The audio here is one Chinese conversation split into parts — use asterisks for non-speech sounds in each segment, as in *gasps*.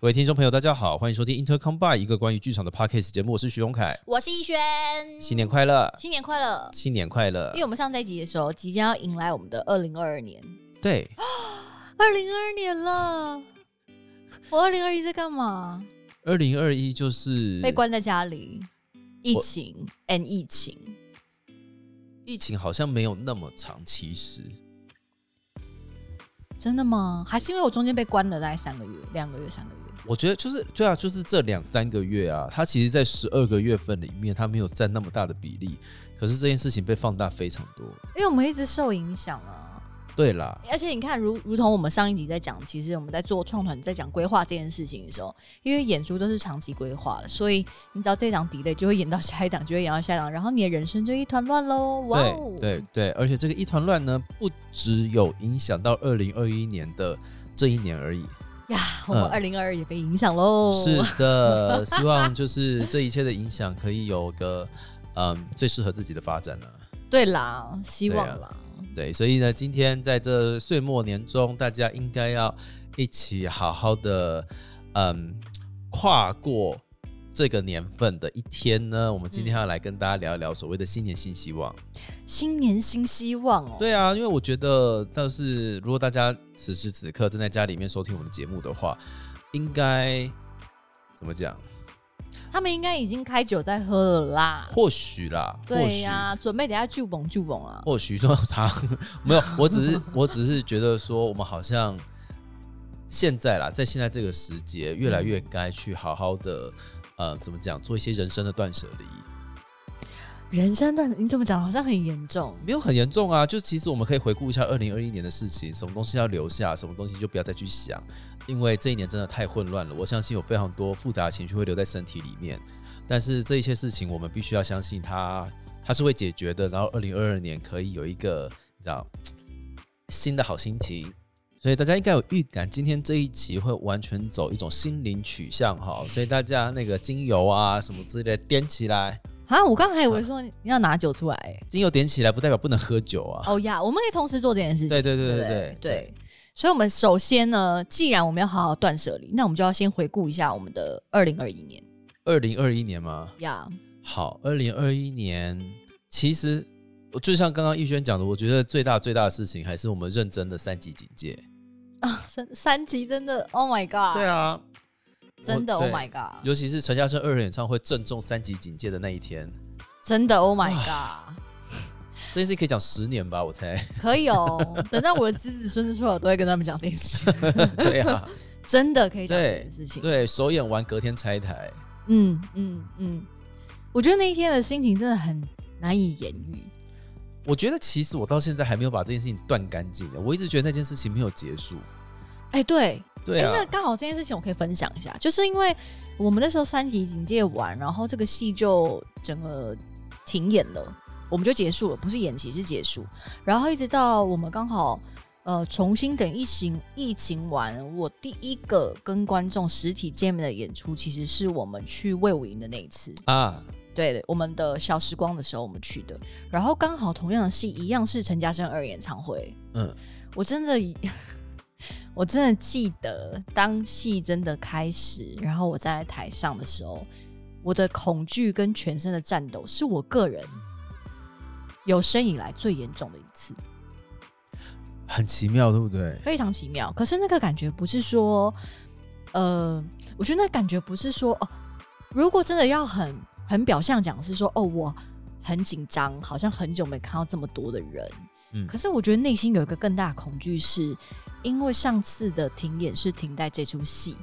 各位听众朋友，大家好，欢迎收听 Intercom by 一个关于剧场的 podcast 节目，我是徐荣凯。我是逸轩，新年快乐，新年快乐！新年快乐因为！我们上这一集的时候，即将要迎来我们的二零二二年，对，*gasps* 二零二二年了。我二零二一在干嘛？二零二一就是被关在家里，疫情 and 疫情。疫情好像没有那么长，其实真的吗？还是因为我中间被关了大概三个月、两个月、三个月？我觉得就是对啊，就是这两三个月啊，它其实在十二个月份里面，它没有占那么大的比例，可是这件事情被放大非常多。因为我们一直受影响啊。对啦，而且你看，如如同我们上一集在讲，其实我们在做创团在讲规划这件事情的时候，因为演出都是长期规划的，所以你知道这档 delay 就会演到下一档，就会演到下一档，然后你的人生就一团乱喽。哇对哦！对对，而且这个一团乱呢，不只有影响到二零二一年的这一年而已。呀，我们嗯二零二二也被影响喽。是的，希望就是这一切的影响可以有个嗯最适合自己的发展呢、*laughs* 对啦，希望啦。对，所以呢，今天在这岁末年终，大家应该要一起好好的嗯跨过这个年份的一天呢。我们今天要来跟大家聊一聊所谓的新年新希望。新年新希望哦。对啊，因为我觉得，倒是如果大家此时此刻正在家里面收听我们的节目的话，应该怎么讲？他们应该已经开酒在喝了啦。或许啦，对呀、准备等下聚蹦聚蹦啊。或许说他没有，我只是我只是觉得说，我们好像现在啦，在现在这个时节，越来越该去好好的，呃，怎么讲，做一些人生的断舍离，人生段你怎么讲？好像很严重。没有很严重啊。就其实我们可以回顾一下二零二一年的事情，什么东西要留下，什么东西就不要再去想，因为这一年真的太混乱了。我相信有非常多复杂的情绪会留在身体里面，但是这一些事情我们必须要相信它，它是会解决的。然后二零二二年可以有一个你知道新的好心情。所以大家应该有预感，今天这一期会完全走一种心灵取向哈，所以大家那个精油啊什么之类的点起来，啊，我刚才以为说你要拿酒出来、欸。精油点起来不代表不能喝酒啊。哦呀，我们可以同时做这件事情。对对对对对对对。所以，我们首先呢，既然我们要好好断舍离，那我们就要先回顾一下我们的二零二一年二零二一年吗？呀。好，二零二一年其实我就像刚刚逸轩讲的，我觉得最大最大的事情还是我们认真的三级警戒。啊，三三级真的，Oh my god！对啊，真的，Oh my god！尤其是陈嘉生二人演唱会正中三级警戒的那一天，真的，Oh my *sighs* god！这件事可以讲十年吧，我猜。可以哦，*laughs* 等到我的子子孙子出来，我都会跟他们讲这件事。*laughs* 对啊，真的可以讲这件事情。对，*laughs* 首演完隔天拆台，嗯嗯嗯，我觉得那一天的心情真的很难以言喻。我觉得其实我到现在还没有把这件事情断干净的，我一直觉得那件事情没有结束。哎、对，哎、对啊，那刚好这件事情我可以分享一下，就是因为我们那时候三级警戒完，然后这个戏就整个停演了，我们就结束了，不是延期是结束，然后一直到我们刚好呃重新等疫情疫情完，我第一个跟观众实体见面的演出，其实是我们去魏武营的那一次。啊，对，我们的小时光的时候我们去的，然后刚好同样的戏一样是陈嘉生二演唱会，嗯，我真的，我真的记得当戏真的开始，然后我在台上的时候，我的恐惧跟全身的颤抖，是我个人有生以来最严重的一次，很奇妙，对不对？非常奇妙。可是那个感觉不是说，呃，我觉得那感觉不是说，哦，如果真的要很很表象讲，是说，哦，我很紧张，好像很久没看到这么多的人。嗯可是我觉得内心有一个更大的恐惧，是因为上次的停演是停在这出戏，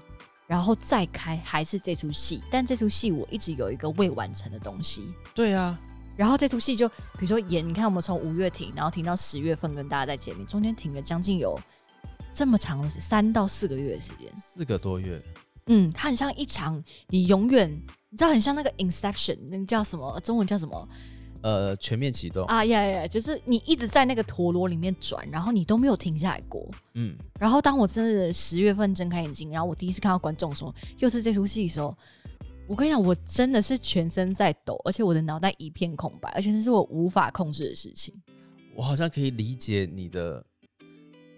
然后再开还是这出戏，但这出戏我一直有一个未完成的东西。对啊，然后这出戏就比如说演，你看我们从五月停，然后停到十月份跟大家再见面，中间停了将近有这么长的时三到四个月的时间。四个多月，嗯，它很像一场你永远，你知道很像那个 Inception，那个叫什么？中文叫什么？呃，全面启动，啊呀呀，就是你一直在那个陀螺里面转，然后你都没有停下来过。嗯，然后当我真的十月份睁开眼睛，然后我第一次看到观众的时候，又是这出戏的时候，我跟你讲，我真的是全身在抖，而且我的脑袋一片空白，而且那是我无法控制的事情。我好像可以理解你的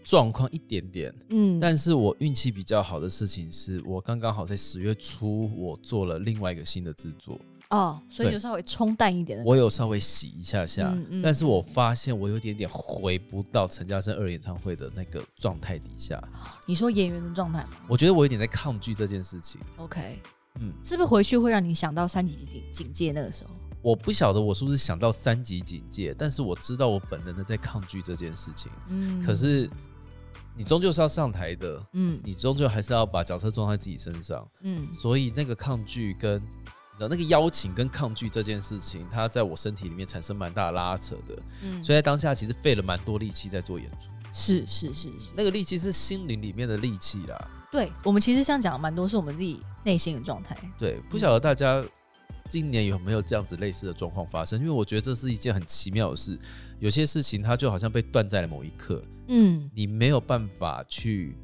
状况一点点，嗯，但是我运气比较好的事情是我刚刚好在十月初，我做了另外一个新的制作，哦，所以就稍微冲淡一点的。我有稍微洗一下下，嗯嗯但是我发现我有点点回不到陈嘉生二演唱会的那个状态底下，你说演员的状态吗我觉得我有点在抗拒这件事情。？OK，嗯，是不是回去会让你想到三级警警戒那个时候？我不晓得我是不是想到三级警戒，但是我知道我本能的在抗拒这件事情。嗯，可，是你终究是要上台的，嗯你终究还是要把角色装在自己身上，嗯所以那个抗拒跟你知道那个邀请跟抗拒这件事情，它在我身体里面产生蛮大的拉扯的，嗯，所以在当下其实费了蛮多力气在做演出。是是是是，那个力气是心灵里面的力气啦。对我们其实像讲的蛮多是我们自己内心的状态。对，不晓得大家今年有没有这样子类似的状况发生？因为我觉得这是一件很奇妙的事，有些事情它就好像被断在了某一刻，嗯你没有办法去。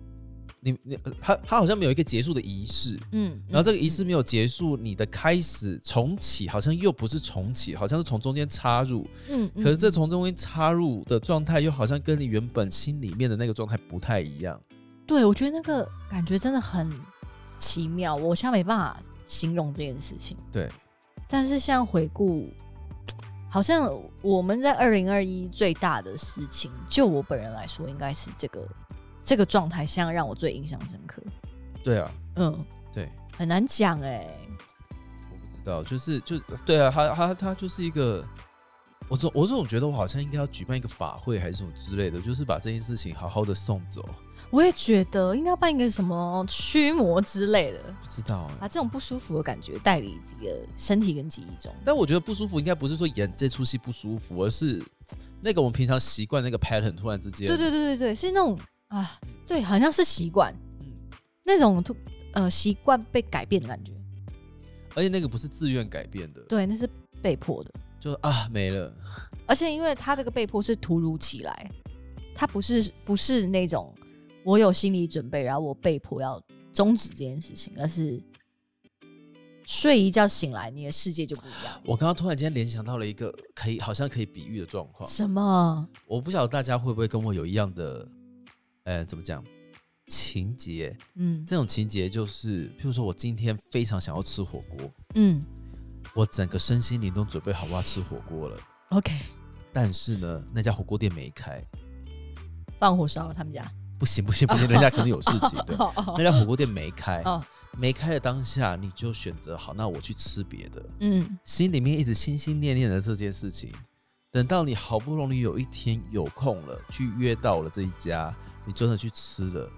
你你呃它它好像没有一个结束的仪式，嗯，然后这个仪式没有结束，你的开始重启好像又不是重启，好像是从中间插入，嗯，嗯，可是这嗯从中间插入的状态又好像跟你原本心里面的那个状态不太一样。对我觉得那个感觉真的很奇妙，我现在没办法形容这件事情。对，但是像回顾，好像我们在二零二一最大的事情，就我本人来说，应该是这个这个状态，像让我最印象深刻。对啊，嗯，对，很难讲哎、我不知道，就是就对啊，他他他就是一个，我总我总觉得我好像应该要举办一个法会还是什么之类的，就是把这件事情好好的送走。我也觉得应该办一个什么驱魔之类的，不知道啊，把这种不舒服的感觉带离自己的身体跟记忆中。但我觉得不舒服应该不是说演这出戏不舒服，而是那个我们平常习惯那个 pattern 突然之间，对对对对对，是那种啊，对，好像是习惯，嗯那种突呃习惯被改变的感觉。而且那个不是自愿改变的，对，那是被迫的，就啊没了。*laughs* 而且因为他这个被迫是突如其来，他不是不是那种我有心理准备，然后我被迫要终止这件事情，而是睡一觉醒来，你的世界就不一样。我刚刚突然间联想到了一个可以好像可以比喻的状况，什么？我不晓得大家会不会跟我有一样的，呃，怎么讲情节？嗯这种情节就是，譬如说我今天非常想要吃火锅，嗯我整个身心灵都准备好我要吃火锅了，，OK，但是呢，那家火锅店没开，放火烧了他们家。不行不行不行，人家可能有事情的。*laughs* 哦哦那家火锅店没开，哦，*laughs* 没开的当下，你就选择好，那我去吃别的，嗯心里面一直心心念念的这件事情，等到你好不容易有一天有空了，去约到了这一家，你真的去吃了，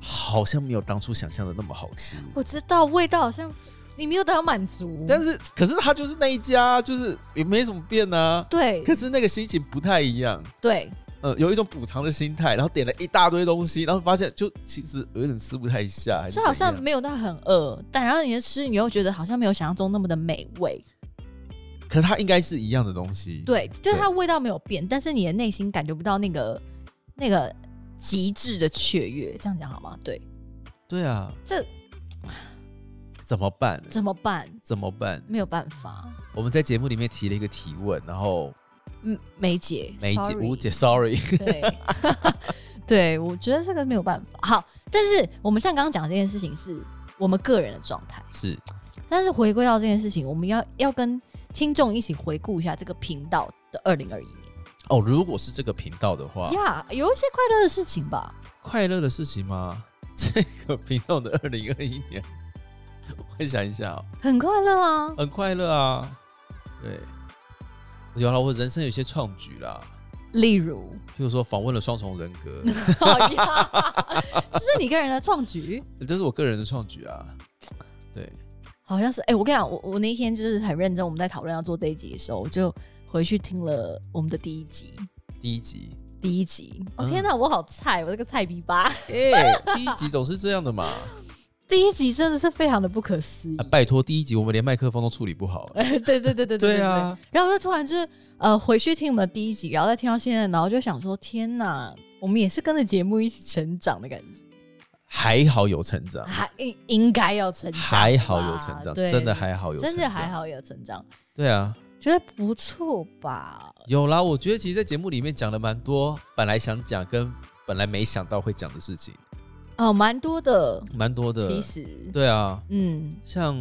好像没有当初想象的那么好吃。我知道味道好像你没有得到满足，但是，可是它就是那一家，就是也没什么变啊。对可是那个心情不太一样，对呃，有一种补偿的心态，然后点了一大堆东西，然后发现就其实有点吃不太下，就好像没有到很饿，但然后你的吃，你又觉得好像没有想象中那么的美味。可是它应该是一样的东西。对，就是它味道没有变，但是你的内心感觉不到那个那个极致的雀跃。这样讲好吗？对，对啊，这 *sighs* 怎么办？怎么办？怎么办？没有办法，我们在节目里面提了一个提问，然后嗯，梅姐，梅姐 sorry 吴姐，sorry，对，*laughs* 对，我觉得这个没有办法。好，但是我们像刚刚讲的这件事情是我们个人的状态，是但是回归到这件事情，我们要要跟听众一起回顾一下这个频道的二零二一年哦。如果是这个频道的话，呀有一些快乐的事情吧。快乐的事情吗？*laughs* 这个频道的二零二一年，我想一下哦，很快乐啊，很快乐啊。对，有了，我人生有些创举啦，例如，譬如说访问了双重人格，好 *laughs* 呀，*laughs* 这是你个人的创举，这是我个人的创举啊。对，好像是。哎、我跟你讲，我我那天就是很认真，我们在讨论要做这一集的时候，我就回去听了我们的第一集。第一集，第一集，哦嗯天哪，我好菜，我这个菜逼吧。*laughs* 哎、第一集总是这样的嘛。第一集真的是非常的不可思议啊，，拜托，第一集我们连麦克风都处理不好。*laughs* 对对对对对对啊，然后我就突然就是呃回去听我们的第一集，然后再听到现在，然后就想说，天哪，我们也是跟着节目一起成长的感觉，还好有成长，还应应该要成长，还好有成长，对真的还好有成长，真的还。好有成长，对啊，觉得不错吧？有啦。我觉得其实，在节目里面讲了蛮多，本来想讲跟本来没想到会讲的事情，哦，蛮多的，蛮多的。其实，对啊，嗯，像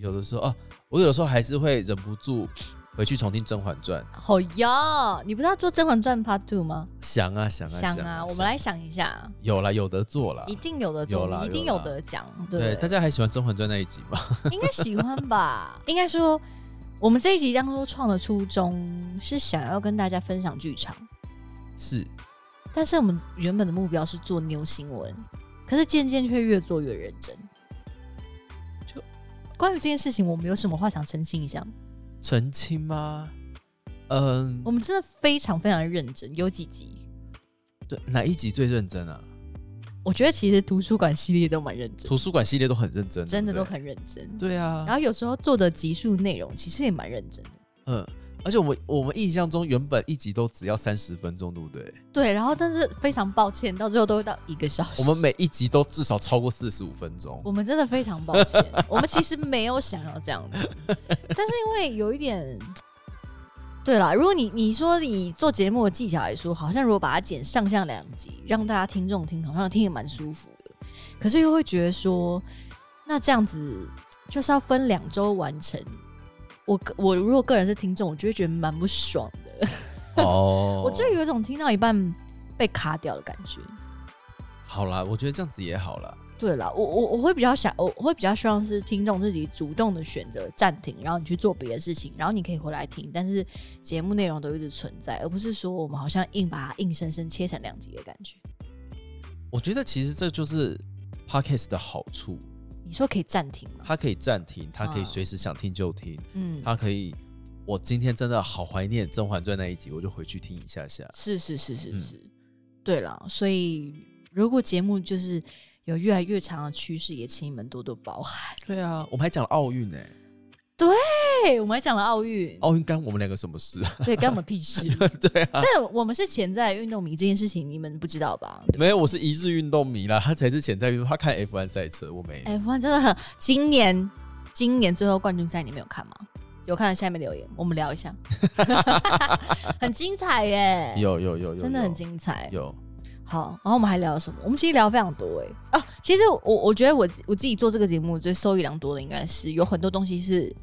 有的时候啊，我有的时候还是会忍不住回去重听《甄嬛传》。好呀，你不是要做《甄嬛传》Part Two 吗？想啊想啊想啊，我们来想一下，有啦，有的做啦，一定有的做，啦一定有啦有得讲。对，对，大家还喜欢《甄嬛传》那一集吗？应该喜欢吧？*laughs* 应该说，我们这一集当初创的初衷是想要跟大家分享剧场，是，但是我们原本的目标是做牛新闻，可是渐渐却越做越认真。就关于这件事情，我们有什么话想澄清一下？澄清吗？嗯我，们真的非常非常的认真，有几集，对，哪一集最认真啊？我觉得其实图书馆系列都蛮认真，图书馆系列都很认真，真的都很认真。对啊然。后有时候做的集数内容其实也蛮认真的，嗯，而且我们我们印象中原本一集都只要三十分钟，对不对？对。然后但是非常抱歉，到最后都会到一个小时。我们每一集都至少超过四十五分钟。我们真的非常抱歉，我们其实没有想要这样的，但是因为有一点，对啦，如果你你说以做节目的技巧来说，好像如果把它剪上下两集，让大家听众听，好像听也蛮舒服的。可是又会觉得说，那这样子就是要分两周完成。我个我如果个人是听众，我就会觉得蛮不爽的，哦 *laughs* 我就有一种听到一半被卡掉的感觉。好啦，我觉得这样子也好啦。对了，我我我会比较想，我会比较希望是听众自己主动的选择暂停，然后你去做别的事情，然后你可以回来听，但是节目内容都一直存在，而不是说我们好像硬把它硬生生切成两集的感觉。我觉得其实这就是 podcast 的好处，你说可以暂停吗？它可以暂停，它可以啊随时想听就听，嗯，它可以，我今天真的好怀念《甄嬛传》那一集，我就回去听一下下。是是是是嗯是，对了，所以如果节目就是有越来越长的趋势，也请你们多多包涵。对啊，我们还讲了奥运呢，对，我们还讲了奥运，奥运干我们两个什么事啊？对，干我们屁事。*laughs* 对啊，但我们是潜在运动迷这件事情，你们不知道吧？没有，我是一日运动迷啦，他才是潜在运动，他看 F1 赛车，我没有。F1 真的很，今年今年最后冠军赛你没有看吗？有看的下面留言，我们聊一下，*laughs* 很精彩耶，有有有有，真的很精彩。有。好，然后我们还聊了什么？我们其实聊非常多哎啊，其实我我觉得我我自己做这个节目最受益良多的，应该是有很多东西是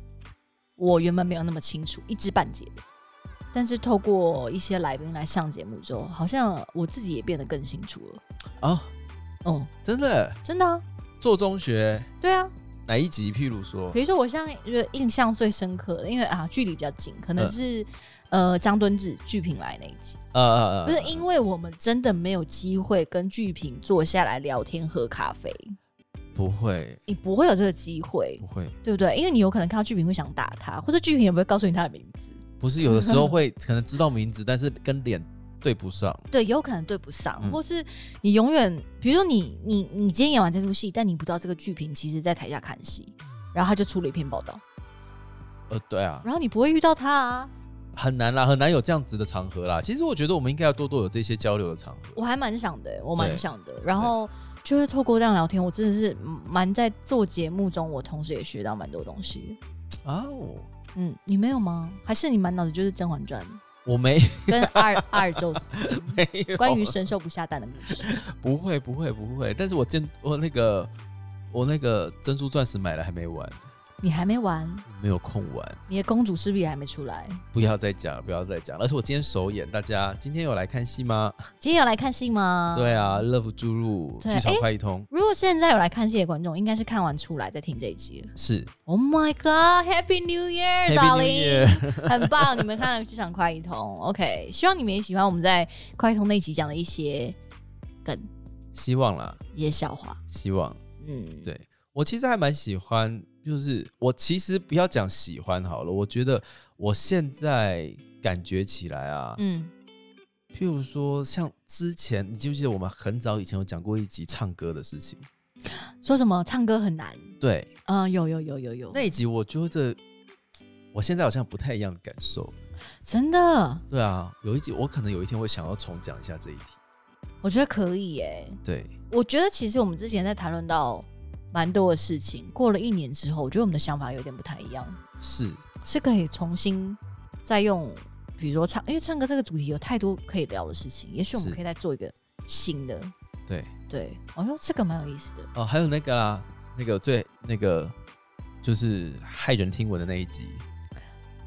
我原本没有那么清楚，一知半解的。但是透过一些来宾来上节目之后，好像我自己也变得更清楚了。啊，嗯，真的？真的啊，做中学？对啊，哪一集？譬如说？比如说，我现在觉得印象最深刻的，因为啊距离比较近，可能嗯。是、呃张敦志剧评来那一集，呃呃呃，不是因为我们真的没有机会跟剧评坐下来聊天喝咖啡，不会。你不会有这个机会。不，会，对不对？因为你有可能看到剧评会想打他，或者剧评也不会告诉你他的名字，不是有的时候会可能知道名字，但是跟脸对不上。*laughs* 对，有可能对不上，嗯。或是你永远，比如说你你你今天演完这出戏，但你不知道这个剧评其实在台下看戏，然后他就出了一篇报道，呃，对啊，然后你不会遇到他啊。很难啦，很难有这样子的场合啦。其实我觉得我们应该要多多有这些交流的场合。我还蛮想的，我蛮想的。然后就是透过这样聊天，我真的是蛮在做节目中，我同时也学到蛮多东西的。哦，嗯，你没有吗？还是你满脑子就是《甄嬛传》我没跟阿尔阿尔宙斯没有，关于神兽不下蛋的故事？不会不会不会，但是我见我那个我那个珍珠钻石买了还没玩，你还没完，没有空玩。你的公主势必还没出来。不要再讲，不要再讲。而且我今天首演，大家今天有来看戏吗？今天有来看戏吗？对啊，Love 注入对剧场快一通如果现在有来看戏的观众，应该是看完出来再听这一集了。是 Oh my God! Happy New Year, Happy New darling！Year *laughs* 很棒，你们看了剧场快一通，OK。希望你们也喜欢我们在快一通那集讲的一些梗、希望啦，一些笑话。希望。嗯，对我其实还蛮喜欢，就是我其实不要讲喜欢好了，我觉得我现在感觉起来啊，嗯，譬如说像之前，你记不记得我们很早以前有讲过一集唱歌的事情？说什么唱歌很难？对，嗯，有有有有有，那一集我觉得我现在好像不太一样的感受。真的，对啊，有一集我可能有一天会想要重讲一下这一题。我觉得可以耶。对，我觉得其实我们之前在谈论到蛮多的事情，过了一年之后，我觉得我们的想法有点不太一样，是是可以重新再用，比如说唱，因为唱歌这个主题有太多可以聊的事情，也许我们可以再做一个新的。对对，哦哟，这个蛮有意思的。哦，还有那个啦，那个最那个就是骇人听闻的那一集，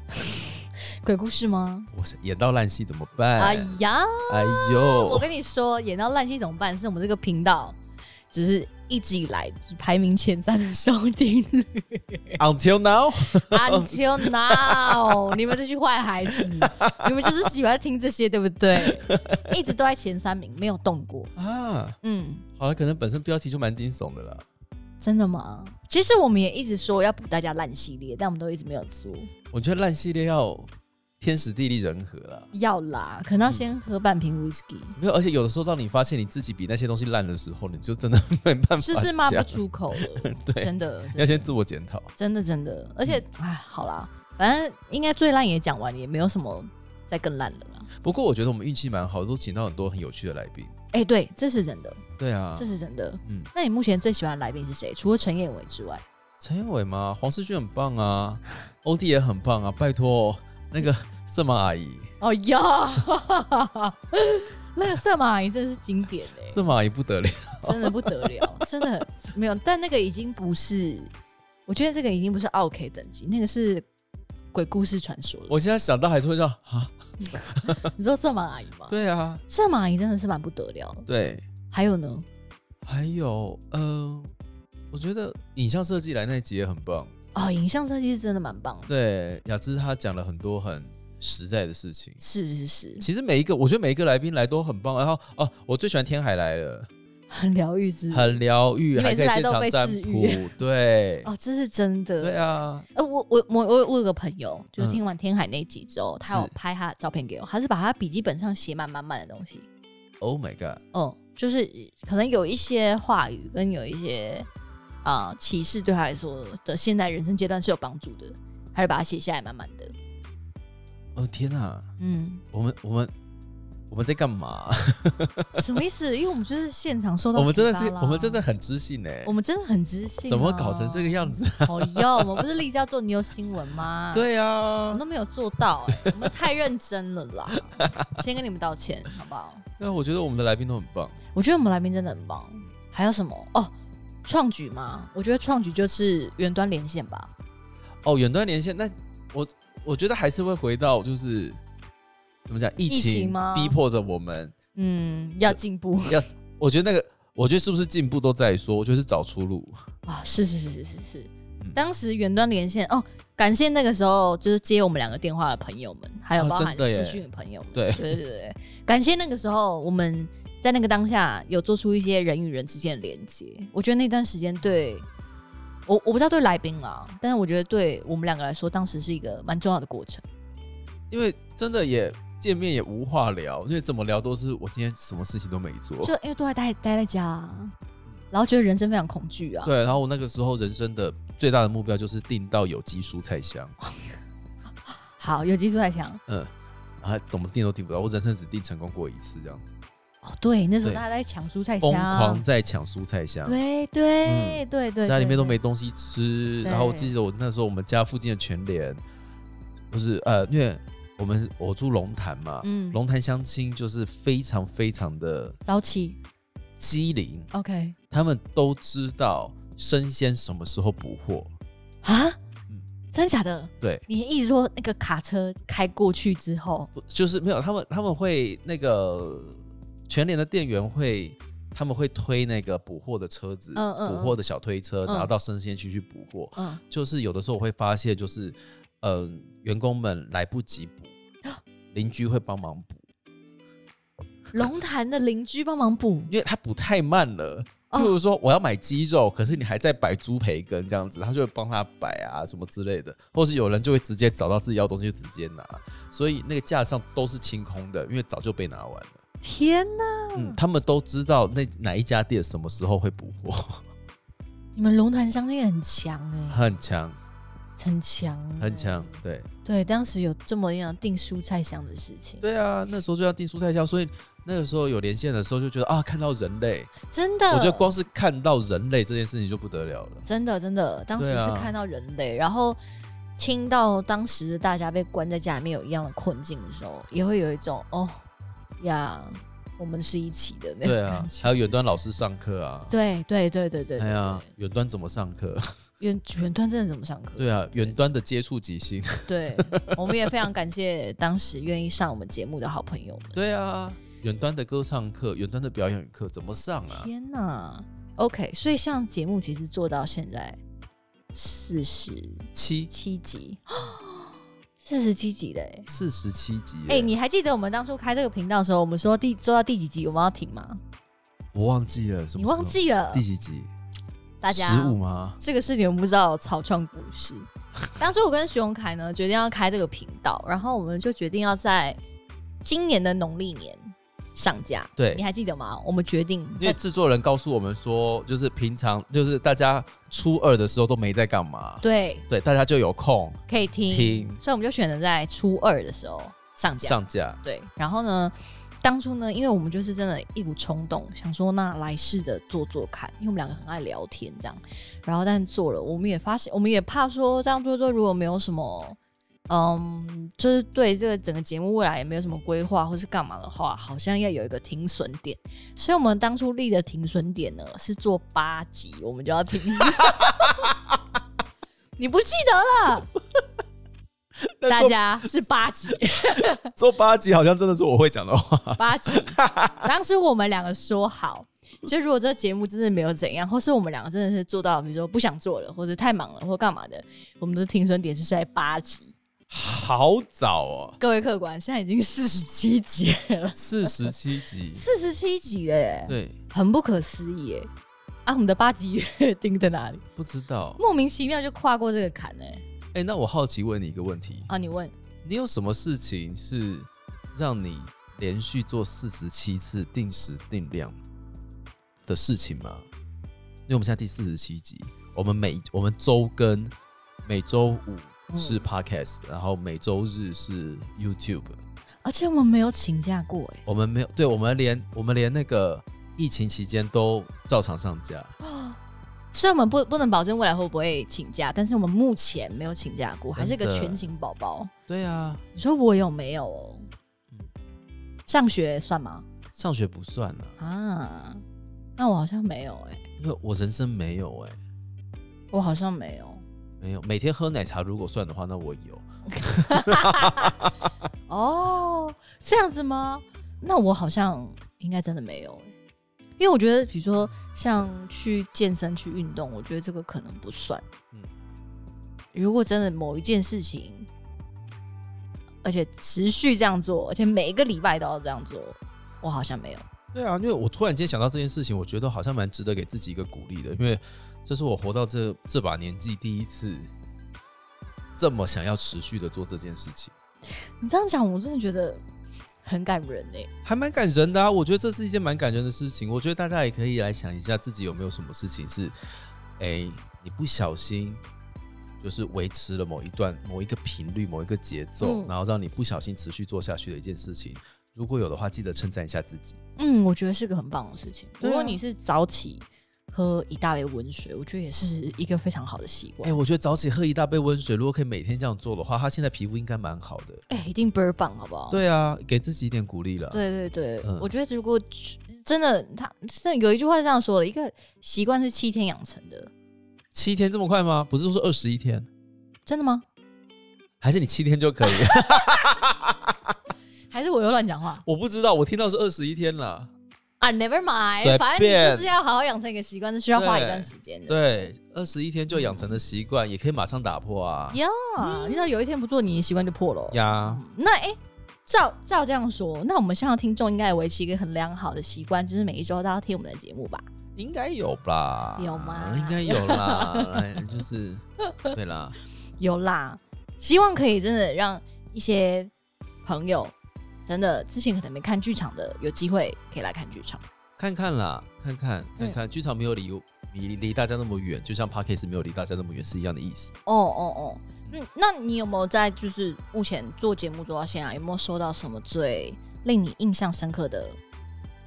*laughs* 鬼故事吗？我是演到烂戏怎么办？哎呀，哎呦我，跟你说，演到烂戏怎么办？是我们这个频道，就是一直以来是排名前三的收听率。Until now，Until now，你们这些坏孩子，*laughs* 你们就是喜欢听这些，对不对？一直都在前三名，没有动过。啊，嗯，好了，可能本身标题就蛮惊悚的了。真的吗？其实我们也一直说要补大家烂系列，但我们都一直没有做。我觉得烂系列要天时地利人和啦，要啦，可能要先喝半瓶 whisky，、没有，而且有的时候当你发现你自己比那些东西烂的时候，你就真的没办法就是骂不出口了。*laughs* 对真的，真的要先自我检讨。真的真的，而且哎、好啦，反正应该最烂也讲完，也没有什么再更烂了啦。不过我觉得我们运气蛮好，都请到很多很有趣的来宾。哎、对，这是真的，对啊这，是真的。嗯，那你目前最喜欢的来宾是谁？除了陈彦伟之外？陈彦伟吗？黄世俊很棒啊，欧弟也很棒啊，拜托那个色盲阿姨，哦呀，*laughs* 那个色盲阿姨真的是经典哎、色盲阿姨不得了。真的不得了，*laughs* 真的没有。但那个已经不是，我觉得这个已经不是 OK 等级，那个是鬼故事传说了。我现在想到还是会让啊，*laughs* 你说色盲阿姨吗？对啊，色盲阿姨真的是蛮不得了的。对，还有呢？还有嗯、我觉得影像设计来那一集也很棒。哦，影像设计是真的蛮棒的。对，雅芝她讲了很多很实在的事情。是是是，其实每一个，我觉得每一个来宾来都很棒。然后哦，我最喜欢天海来了，很疗愈之很疗愈，每次还可以现来都被场占治愈卜。*laughs* 对，哦，这是真的。对啊，呃，我我我我我有个朋友，就听完天海那一集之后，他有拍他的照片给我，他是把他笔记本上写满满满的东西。Oh my god！嗯，就是可能有一些话语跟有一些啊、启示，对他来说的现在人生阶段是有帮助的，还是把它写下来，满满的。哦天哪，嗯，我们我们我们在干嘛？*laughs* 什么意思？因为我们就是现场收到 *laughs* 我们真的是我们真的，很知性哎我，们真的很知性、啊怎么搞成这个？样子？哦哟，我们不是立志要做牛新闻吗？。对呀我啊们，都没有做到、哎，我们太认真了啦！*laughs* 先跟你们道歉，好不好？那我觉得我们的来宾都很棒。我觉得我们来宾真的很棒。还有什么？哦，创举吗？我觉得创举就是远端连线吧。哦，远端连线，那我我觉得还是会回到就是怎么讲，疫疫情情吗逼迫着我们。嗯，要进步要我觉得那个，我觉得是不是进步都在说，我觉得是找出路。啊！是是是是是是。嗯当时远端连线哦，感谢那个时候就是接我们两个电话的朋友们，还有哦包含真的耶视讯的朋友们。对对对对对，感谢那个时候我们在那个当下有做出一些人与人之间的连接。我觉得那段时间对我我不知道对来宾啦，但是我觉得对我们两个来说，当时是一个蛮重要的过程。因为真的也见面也无话聊，因为怎么聊都是我今天什么事情都没做。就因为都在待待在家、啊，然后觉得人生非常恐惧啊。对，然后我那个时候人生的最大的目标就是订到有机蔬菜箱，*laughs* 好，有机蔬菜箱嗯，啊，怎么订都订不到，我人生只订成功过一次，这样子，哦。对，那时候大家在抢蔬菜疯，狂在抢蔬菜箱，对对、对对，家里面都没东西吃。然后我记得我那时候我们家附近的全联，不是呃，因为我们我住龙潭嘛，嗯。龙潭相亲就是非常非常的早起。机灵，，OK。他们都知道生鲜什么时候补货。啊，嗯。真假的？对，你一直说那个卡车开过去之后，不就是没有他们他们会那个全联的店员会。他们会推那个补货的车子，嗯嗯补货的小推车，嗯拿到生鲜区去补货。嗯，就是有的时候我会发现，就是呃，员工们来不及补，*gasps* 邻居会帮忙补，龙潭的邻居帮忙补，*laughs* 因为他补太慢了。哦譬如说我要买鸡肉，可是你还在摆猪培根这样子，他就会帮他摆啊什么之类的，或是有人就会直接找到自己要的东西就直接拿，所以那个架上都是清空的，因为早就被拿完了。天哪！嗯，他们都知道那哪一家店什么时候会补货，你们龙潭相亲很强哎、很强。很强。欸很强，对。对，当时有这么样订蔬菜箱的事情，对啊，那时候就要订蔬菜箱，所以那个时候有连线的时候就觉得啊，看到人类。真的，我觉得光是看到人类这件事情就不得了了。真的真的，当时是看到人类，然后听到当时大家被关在家里面有一样的困境的时候，也会有一种哦呀，我们是一起的那对啊种感，觉。还有远端老师上课啊。对对对对对对哎呀对，远端怎么上课？远远端真的怎么上课？对啊，远端的接触即兴。对，我们也非常感谢当时愿意上我们节目的好朋友们。对啊，远端的歌唱课、远端的表演课怎么上啊？天哪！OK，所以像节目其实做到现在四十七七集，四十七集嘞。四十七集耶，哎、你还记得我们当初开这个频道的时候，我们说第做到第几集我们要停吗？我忘记了什么？你忘记了第？几集？大家十五吗？这个是你们不知道的草创故事。*laughs* 当初我跟徐永凯呢决定要开这个频道，然后我们就决定要在今年的农历年上架。对你还记得吗？我们决定因为制作人告诉我们说，就是平常就是大家初二的时候都没在干嘛，对对，大家就有空可以听，听所以我们就选择在初二的时候上架。上架。对，然后呢，当初呢，因为我们就是真的一股冲动，想说那来试的做做看，因为我们两个很爱聊天这样。然后但做了，我们也发现，我们也怕说这样做做如果没有什么，嗯，就是对这个整个节目未来也没有什么规划或是干嘛的话，好像要有一个停损点。所以我们当初立的停损点呢是做八集，我们就要停。*laughs* 你不记得了？*laughs* 大家是八集。*laughs* 做八集好像真的是我会讲的话。八集。当时我们两个说好，就如果这个节目真的没有怎样，或是我们两个真的是做到，比如说不想做了，或者太忙了，或干嘛的，我们的停损点是在八集。好早哦，各位客官，现在已经四十七集了，四十七集。四十七集了耶，对，很不可思议耶！啊，我们的八集约定在哪里？不知道。莫名其妙就跨过这个坎嘞！哎、那我好奇问你一个问题：啊，你问你有什么事情是让你连续做四十七次定时定量的事情吗？因为我们现在第四十七集，我们每我们周更，每周五嗯是 podcast，、然后每周日是 YouTube。而且我们没有请假过哎。我们没有，对我们连我们连那个疫情期间都照常上架。*gasps* 虽然我们不不能保证未来会不会请假，但是我们目前没有请假过，还是个全勤宝宝。对啊，你说我有没有哦？上学算吗？上学不算啊，啊，那我好像没有哎、因为我人生没有哎、我好像没有。没有。每天喝奶茶如果算的话，那我有。*laughs* 哦，这样子吗？那我好像应该真的没有哎、因为我觉得，比如说像去健身、去运动，我觉得这个可能不算。嗯如果真的某一件事情，而且持续这样做，而且每一个礼拜都要这样做，我好像没有。对啊，因为我突然间想到这件事情，我觉得好像蛮值得给自己一个鼓励的，因为这是我活到这这把年纪第一次这么想要持续的做这件事情，你这样讲，我真的觉得很感人哎、还蛮感人的啊。我觉得这是一件蛮感人的事情，我觉得大家也可以来想一下自己有没有什么事情是，哎，你不小心。就是维持了某一段、某一个频率、某一个节奏，嗯然后让你不小心持续做下去的一件事情。如果有的话，记得称赞一下自己。嗯，我觉得是个很棒的事情。啊如果你是早起喝一大杯温水，我觉得也是一个非常好的习惯哎、惯。我觉得早起喝一大杯温水，如果可以每天这样做的话，他现在皮肤应该蛮好的。哎、一定倍儿棒，好不好？对啊，给自己一点鼓励了。，对对对，嗯我觉得如果真的，他真的有一句话是这样说的：一个习惯是七天养成的。七天这么快吗？不是说是二十一天，真的吗？还是你七天就可以？*laughs* 还是我又乱讲话我不知道，我听到是二十一天了。啊？Never mind，反正你就是要好好养成一个习惯，是需要花一段时间的。对，二十一天就养成的习惯，也可以马上打破啊。呀，你知道有一天不做，你的习惯就破了哦。呀，嗯那哎、照照这样说，那我们现在听众应该也维持一个很良好的习惯，就是每一周都要听我们的节目吧？应该有吧？有吗应该有啦。*laughs* 哎，就是对啦，有啦，希望可以真的让一些朋友，真的之前可能没看剧场的，有机会可以来看剧场。看看啦，看看嗯看看，剧场没有离离离大家那么远，就像 Parkes 没有离大家那么远是一样的意思。哦哦哦，嗯，那你有没有在就是目前做节目做到现在，有没有收到什么最令你印象深刻的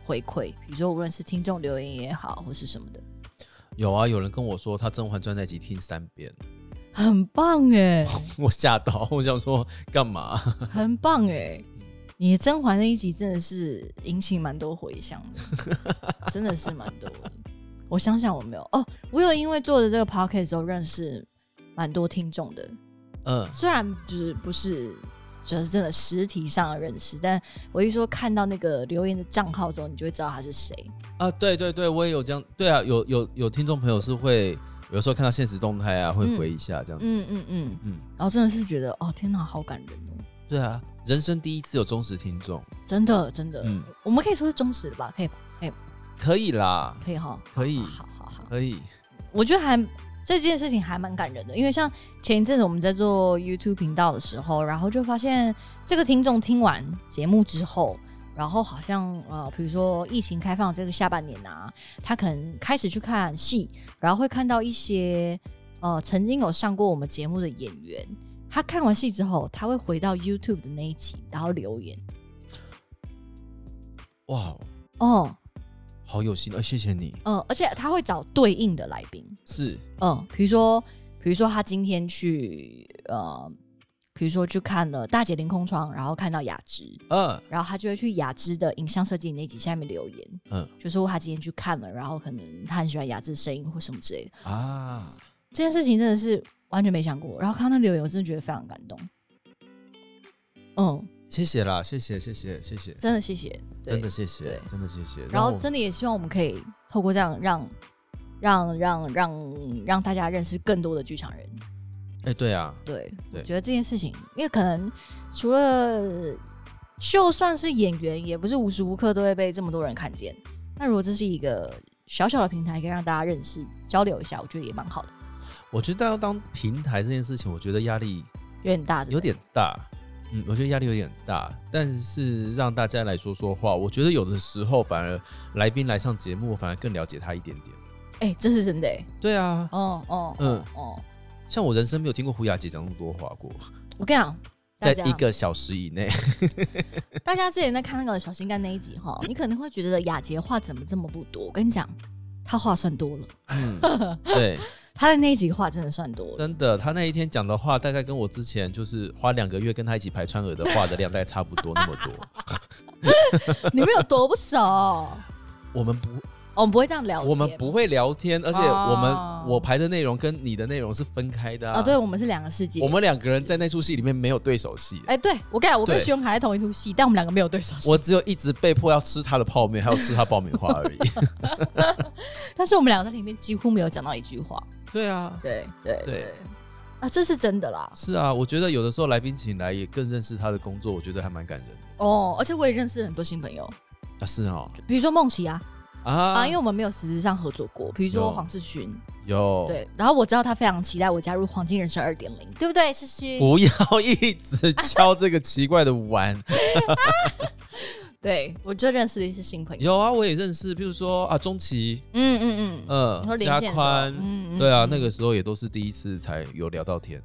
回馈？比如说无论是听众留言也好，或是什么的，有啊，有人跟我说他《甄嬛传》那集听三遍，很棒哎，*laughs* 我吓到，我想说干嘛？*laughs* 很棒哎。你的甄嬛那一集真的是引起蛮多回响的，*laughs* 真的是蛮多的。我想想，我没有哦，我有因为做的这个 podcast 之后认识蛮多听众的，嗯，虽然就是不是就是真的实体上的认识，但我一说看到那个留言的账号之后，你就会知道他是谁。啊，对对对，我也有这样，对啊，有有有听众朋友是会有时候看到现实动态啊，会回一下这样子，嗯嗯嗯嗯，然后真的是觉得哦，天哪，好感人哦，对啊，人生第一次有忠实听众，真的真的，嗯，我们可以说是忠实的吧？可以吧可以可以啦，可以哈，可以。好好好，可以，我觉得还这件事情还蛮感人的，因为像前一阵子我们在做 YouTube 频道的时候，然后就发现这个听众听完节目之后，然后好像呃，比如说疫情开放这个下半年啊，他可能开始去看戏，然后会看到一些呃曾经有上过我们节目的演员，他看完戏之后，他会回到 YouTube 的那一集，然后留言。哇，哦，好有心，啊，谢谢你，嗯、而且他会找对应的来宾，是，嗯，比如说，比如说他今天去呃，比如说去看了《大姐凌空窗》，然后看到雅芝，嗯。然后他就会去雅芝的影像设计那集下面留言，嗯。就说他今天去看了，然后可能他很喜欢雅芝的声音或什么之类的。啊，这件事情真的是完全没想过，然后看到那留言，我真的觉得非常感动。嗯，谢谢啦，谢谢谢谢谢谢，真的谢谢，真的谢谢，真的谢谢，然后真的也希望我们可以透过这样让让让让让大家认识更多的剧场人。哎，对啊，对，我对。觉得这件事情，因为可能除了就算是演员，也不是无时无刻都会被这么多人看见。那如果这是一个小小的平台，可以让大家认识、交流一下，我觉得也蛮好的，我觉得要当平台这件事情，我觉得压力有点大，有点大。嗯，我觉得压力有点大，但是让大家来说说话，我觉得有的时候反而来宾来上节目，反而更了解他一点点。哎、这是真的哎、对啊，哦哦，嗯嗯哦，像我人生没有听过胡雅姐讲那么多话过，我跟你讲，在一个小时以内。大家之前在看那个小心肝那一集哈，你可能会觉得雅洁话怎么这么不多？我跟你讲，他话算多了，嗯，对，*laughs* 她的那一集话真的算多了。真的，他那一天讲的话，大概跟我之前就是花两个月跟他一起排川俄的话的量，大概差不多那么多。*laughs* 你们有多不熟？哦我们不，我们不会这样聊天，我们不会聊天，而且我们、哦我排的内容跟你的内容是分开的啊。啊，对，我们是两个世界。我们两个人在那出戏里面没有对手戏，哎、对我跟你讲，我跟徐荣凯在同一出戏，但我们两个没有对手戏。我只有一直被迫要吃他的泡面，还要吃他爆米花而已。*laughs* 但是我们两个在里面几乎没有讲到一句话。对啊，对对对对，啊，这是真的啦。是啊，我觉得有的时候来宾请来也更认识他的工作，我觉得还蛮感人的哦，而且我也认识很多新朋友，啊。是哦，比如说梦琪啊啊啊，因为我们没有实质上合作过。比如说有黄世勋，有对，然后我知道他非常期待我加入黄金人生二点零，对不对？世勋，不要一直敲这个奇怪的碗。*laughs* 对我就认识了一些新朋友。有啊，我也认识，比如说啊，钟琪，嗯嗯嗯，嗯，加宽，嗯嗯对啊，嗯那个时候也都是第一次才有聊到天，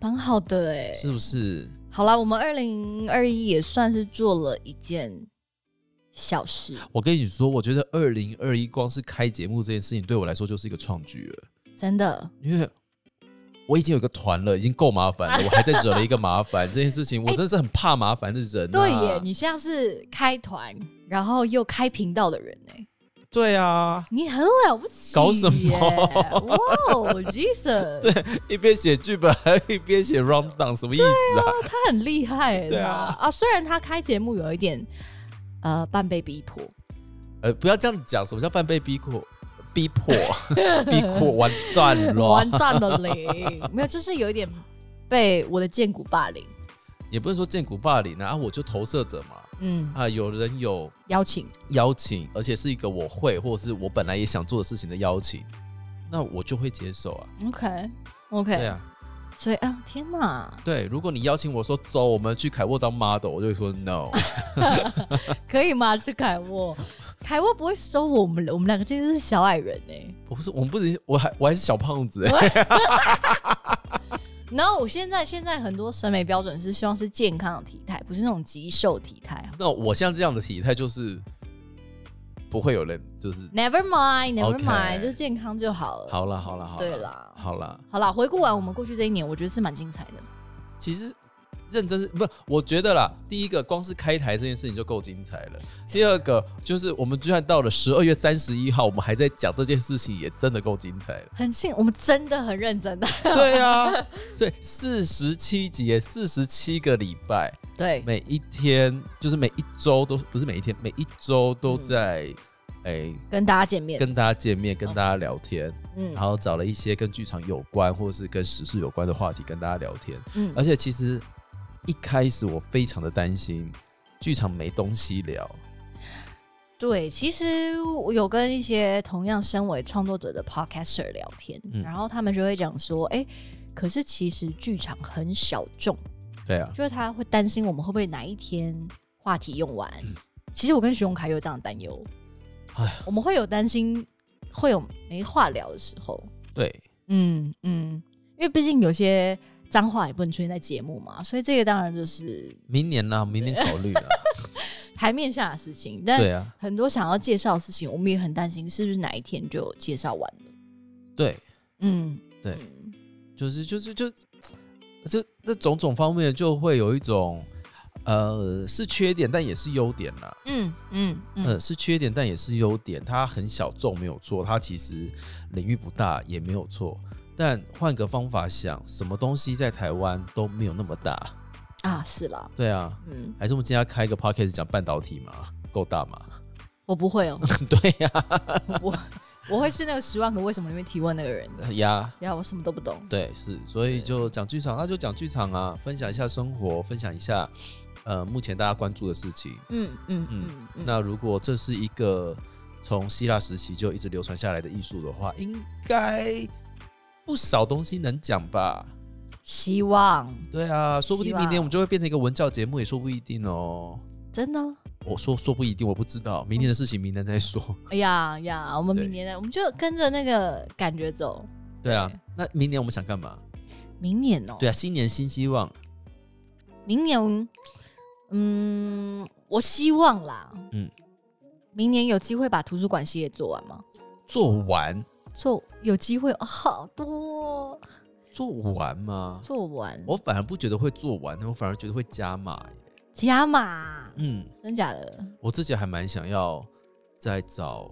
蛮好的哎、是不是？好啦，我们二零二一也算是做了一件小事，我跟你说，我觉得二零二一光是开节目这件事情对我来说就是一个创举了，真的。因为我已经有一个团了，已经够麻烦了，*laughs* 我还在惹了一个麻烦，这件事情我真的是很怕麻烦的人、啊。对耶，你像是开团，然后又开频道的人哎，对啊，你很了不起，搞什么？*laughs* 哇哦，Jesus，对一边写剧本还一边写 round down，什么意思啊？他很厉害耶，对啊。他啊，虽然他开节目有一点呃半被逼迫，呃，不要这样讲，什么叫半被逼迫？逼迫，*laughs* 逼迫，完蛋了，完蛋了嘞，没有，就是有一点被我的剑骨霸凌，也不是说剑骨霸凌啊，啊我就投射者嘛，嗯，啊，有人有邀请，邀请，而且是一个我会或者是我本来也想做的事情的邀请，那我就会接受啊。OK OK，对啊，所以啊，天哪，对，如果你邀请我说走，我们去凯沃当 model，我就会说 no。*laughs* 可以吗？去凯沃，*laughs* 凯沃不会收我们，我们两个真的是小矮人哎、不是，我们不是，我还我还是小胖子、欸，然后我 *laughs* 现在现在很多审美标准是希望是健康的体态，不是那种极瘦体态啊。那我现在这样的体态就是不会有人就是 never mind never mind，就是健康就好了。好了好了好了，对啦好了，好啦，回顾完我们过去这一年，我觉得是蛮精彩的。其实认真是不？我觉得啦，第一个光是开台这件事情就够精彩了。第二个就是我们居然到了十二月三十一号，我们还在讲这件事情，也真的够精彩了。很幸，我们真的很认真的。对啊，*laughs* 所以四十七集，四十七个礼拜，对，每一天就是每一周都不是每一天，每一周都在哎、跟大家见面。跟大家见面，跟大家聊天，嗯。然后找了一些跟剧场有关或者是跟时事有关的话题跟大家聊天。嗯。而且其实一开始我非常的担心剧场没东西聊，对，其实我有跟一些同样身为创作者的 podcaster 聊天，嗯。然后他们就会讲说，哎、可是其实剧场很小众，对啊，就是他会担心我们会不会哪一天话题用完。其实我跟徐永凯有这样的担忧。哎，我们会有担心会有没话聊的时候。对，嗯嗯，因为毕竟有些脏话也不能出现在节目嘛，所以这个当然就是明年呢，明年考虑了，台面下的事情。但对啊，很多想要介绍的事情，我们也很担心是不是哪一天就介绍完了。对，嗯，对嗯就是就是就这这种种方面就会有一种呃是缺点，但也是优点啦。嗯嗯嗯呃，是缺点，但也是优点。它很小众，没有错。它其实领域不大，也没有错。但换个方法想，什么东西在台湾都没有那么大。啊，是啦，对啊，嗯，还是我们今天要开一个 podcast 讲半导体嘛？够大吗？我不会哦，*laughs* 对呀、我我会是那个十万个为什么里面提问那个人。*laughs* 呀，呀，我什么都不懂。对，是，所以就讲剧场，那就讲剧场啊，分享一下生活，分享一下呃目前大家关注的事情。嗯嗯嗯那如果这是一个从希腊时期就一直流传下来的艺术的话，应该不少东西能讲吧？希望对啊，说不定明年我们就会变成一个文教节目，也说不一定哦。真的。我说说不一定，我不知道，明年的事情明年再说。哎呀呀，我们明年呢，我们就跟着那个感觉走。对啊对，那明年我们想干嘛？明年哦，对啊，新年新希望。明年，嗯，我希望啦，嗯嗯，明年有机会把图书馆系列做完吗？做完做有机会、哦，好多做完吗？做完，我反而不觉得会做完，我反而觉得会加码耶。加码，嗯，真假的？我自己还蛮想要再找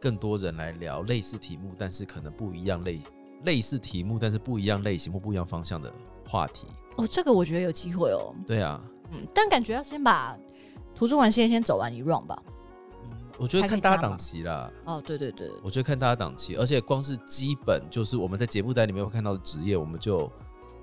更多人来聊类似题目，但是可能不一样类类似题目，但是不一样类型或不一样方向的话题。哦，这个我觉得有机会哦，对啊，嗯，但感觉要先把图书馆系列先走完一 round 吧。嗯，我觉得看大家档期啦，哦，对对对，我觉得看大家档期，而且光是基本就是我们在节目单里面会看到的职业，我们就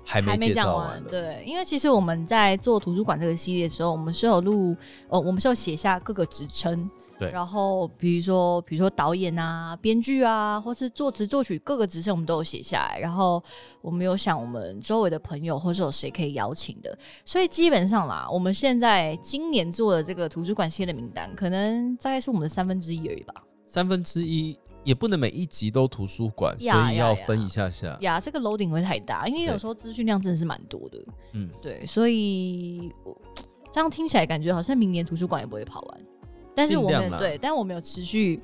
还没没介讲完，绍完。对，因为其实我们在做图书馆这个系列的时候，我们是有录，哦，我们是有写下各个职称，对然后比如说，比如说导演啊、编剧啊，或是作词作曲各个职称，我们都有写下来。然后我们有想我们周围的朋友，或是有谁可以邀请的，所以基本上啦，我们现在今年做的这个图书馆系列的名单，可能大概是我们的三分之一而已吧。三分之一也不能每一集都图书馆，所以要分一下下。呀，这个 loading 会太大，因为有时候资讯量真的是蛮多的。嗯，对，所以我这样听起来感觉好像明年图书馆也不会跑完，但是我们对，但我们有持续，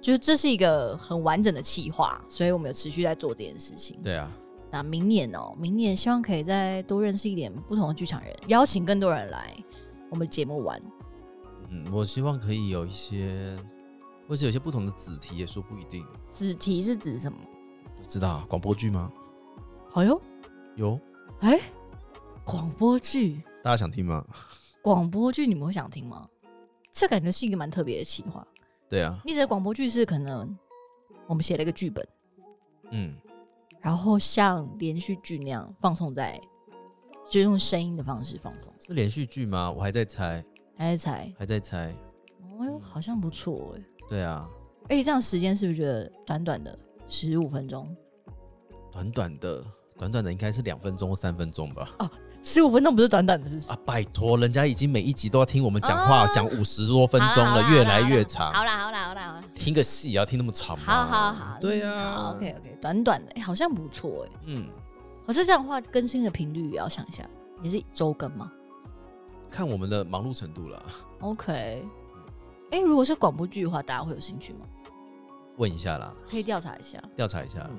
就是这是一个很完整的企划，所以我们有持续在做这件事情。对啊，那明年哦，明年希望可以再多认识一点不同的剧场人，邀请更多人来我们节目玩。嗯，我希望可以有一些，或者有些不同的子题，也说不一定。子题是指什么？知道广播剧吗？好哟，有，哎，广播剧，大家想听吗？*laughs* 广播剧你们会想听吗？这感觉是一个蛮特别的企划。对啊，你指的广播剧是可能我们写了一个剧本。嗯，然后像连续剧那样放送在，就用声音的方式放送，是连续剧吗？我还在猜，还在猜？还在猜。哦呦，好像不错哎。对啊，而且这样时间是不是觉得短短的十五分钟？短短的，短短的应该是两分钟或三分钟吧。十五分钟不是短短的，是不是？啊，拜托，人家已经每一集都要听我们讲话，啊讲五十多分钟了，越来越长。好啦好啦好啦好啦，听个戏也要听那么长吗？好好好，对呀。好 OK OK，短短的，哎，好像不错哎。嗯，可是这样的话，更新的频率也要想一下，也是周更吗看我们的忙碌程度了。？OK。哎，如果是广播剧的话，大家会有兴趣吗？问一下啦，可以调查一下。调查一下。嗯，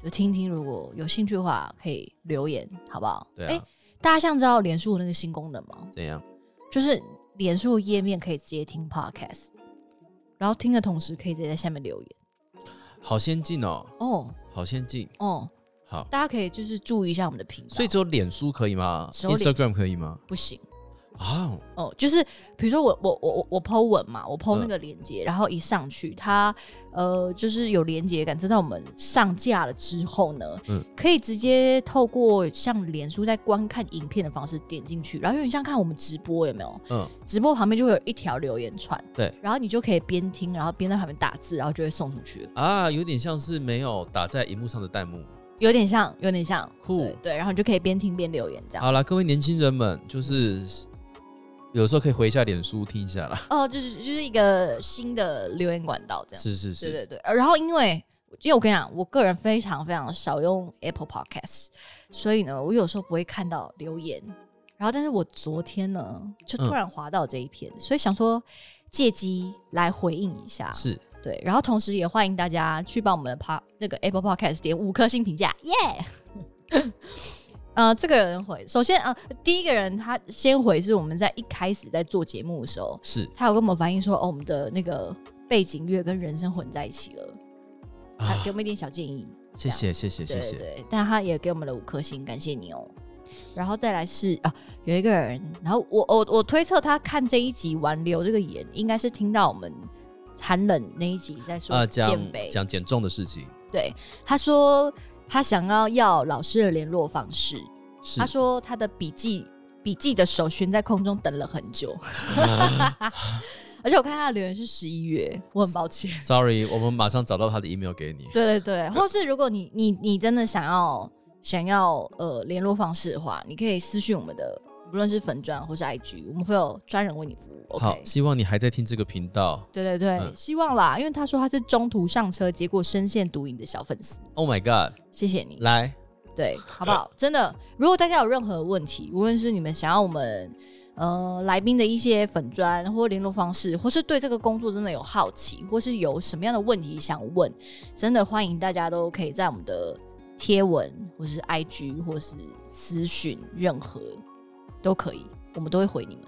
就听听，如果有兴趣的话，可以留言，好不好？诶对啊，大家像知道脸书有那个新功能吗？怎样？就是脸书的页面可以直接听 podcast，然后听的同时可以直接在下面留言。好先进哦，哦好先进。哦，好，大家可以就是注意一下我们的频道。所以只有脸书可以吗只有脸书？Instagram 可以吗？不行啊，哦，就是比如说我我我我我 Po 文嘛，我 Po 嗯那个链接，然后一上去，它呃就是有连接感，知道我们上架了之后呢，嗯。可以直接透过像脸书在观看影片的方式点进去，然后有点像看我们直播有没有？嗯，直播旁边就会有一条留言串，对，然后你就可以边听，然后边在旁边打字，然后就会送出去了，啊，有点像是没有打在荧幕上的弹幕。有点像，有点像，酷对对，然后你就可以边听边留言这样。好了，各位年轻人们，就是有时候可以回一下脸书听一下啦。哦，就是就是一个新的留言管道这样。是是是，对对对，呃然后因为因为我跟你讲，我个人非常非常少用 Apple Podcast，所以呢，我有时候不会看到留言。然后，但是我昨天呢，就突然滑到这一篇，所以想说借机来回应一下。是对，然后同时也欢迎大家去帮我们的 p 那个 Apple Podcast 点五颗星评价，耶、呃，这个人回，首先啊、呃第一个人他先回是我们在一开始在做节目的时候，是。他有跟我们反映说，哦，我们的那个背景乐跟人声混在一起了，他啊给我们一点小建议，谢谢谢谢谢谢。对但他也给我们了五颗星，感谢你哦。然后再来是啊，有一个人，然后我我我推测他看这一集挽留这个言，应该是听到我们寒冷那一集在说减肥，讲减重的事情。对，他说他想要要老师的联络方式，他说他的笔记笔记的手悬在空中等了很久，*laughs* 而且我看他的留言是十一月，我很抱歉。Sorry，我们马上找到他的 email 给你。对对对，或是如果你你你真的想要想要呃联络方式的话，你可以私讯我们的，不论是粉砖或是 IG，我们会有专人为你服务。好希望你还在听这个频道。对对对，嗯希望啦，因为他说他是中途上车，结果深陷毒瘾的小粉丝，Oh my god，谢谢你。来，对，好不好？真的，如果大家有任何问题，无论是你们想要我们呃来宾的一些粉砖或联络方式，或是对这个工作真的有好奇，或是有什么样的问题想问，真的欢迎大家都可以在我们的贴文或是 IG 或是私讯，任何都可以，我们都会回你们，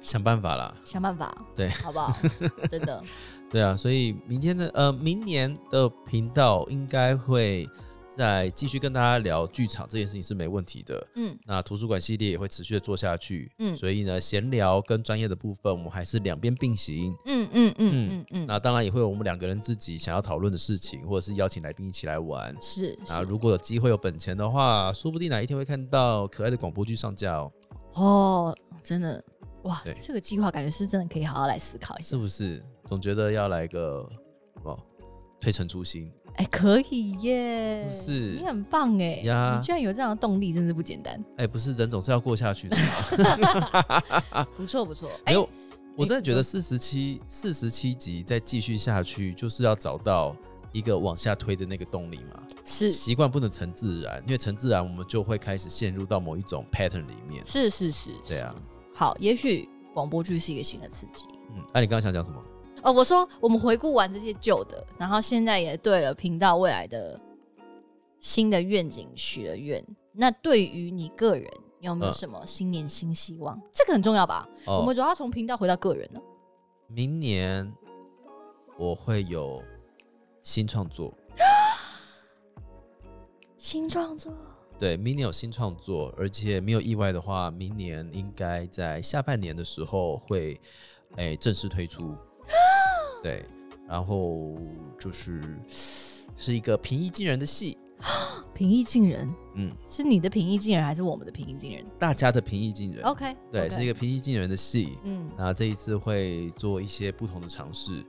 想办法啦。想办法，对好不好？*laughs* 真的，对啊，所以明天的呃，明年的频道应该会再继续跟大家聊剧场这件事情是没问题的。嗯，那图书馆系列也会持续的做下去。嗯所以呢，闲聊跟专业的部分，我们还是两边并行。嗯嗯嗯嗯嗯，那当然也会有我们两个人自己想要讨论的事情，或者是邀请来宾一起来玩。是啊，如果有机会有本钱的话，说不定哪一天会看到可爱的广播剧上架哦，哦，真的。哇，这个计划感觉是真的可以好好来思考一下是。不是？总觉得要来个哦，推陈出新。哎、可以耶，是不是你很棒哎，呀你居然有这样的动力，真是不简单。哎、不是人总是要过下去的嘛。*laughs* 不错不错，哎、我真的觉得你四十七四十七集再继续下去，就是要找到一个往下推的那个动力嘛。是习惯不能成自然，因为成自然，我们就会开始陷入到某一种 pattern 里面。是是是，对啊，好，也许广播剧是一个新的刺激。嗯，那、你刚刚想讲什么？哦，我说我们回顾完这些旧的，然后现在也对了频道未来的新的愿景许了愿。那对于你个人有没有嗯什么新年新希望？这个很重要吧？我哦们，主要从频道回到个人呢。明年我会有新创作。*gasps* 新创作对，明年有新创作，而且没有意外的话，明年应该在下半年的时候会，哎、正式推出。对，然后就是是一个平易近人的戏，平易近人，嗯，是你的平易近人还是我们的平易近人大家的平易近人。？OK，对是一个平易近人的戏。嗯那这一次会做一些不同的尝试。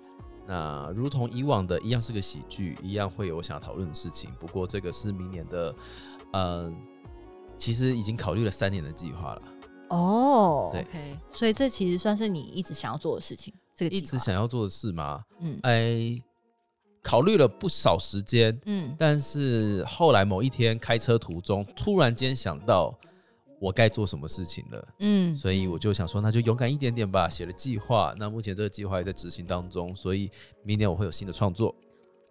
那如同以往的一样是个喜剧，一样会有我想要讨论的事情。不过这个是明年的，呃，其实已经考虑了三年的计划了，哦对，OK，所以这其实算是你一直想要做的事情，这个一直，想要做的事吗？嗯哎，考虑了不少时间，嗯，但是后来某一天开车途中，突然间想到我该做什么事情了。嗯，所以我就想说，那就勇敢一点点吧。写了计划，那目前这个计划也在执行当中，所以明年我会有新的创作。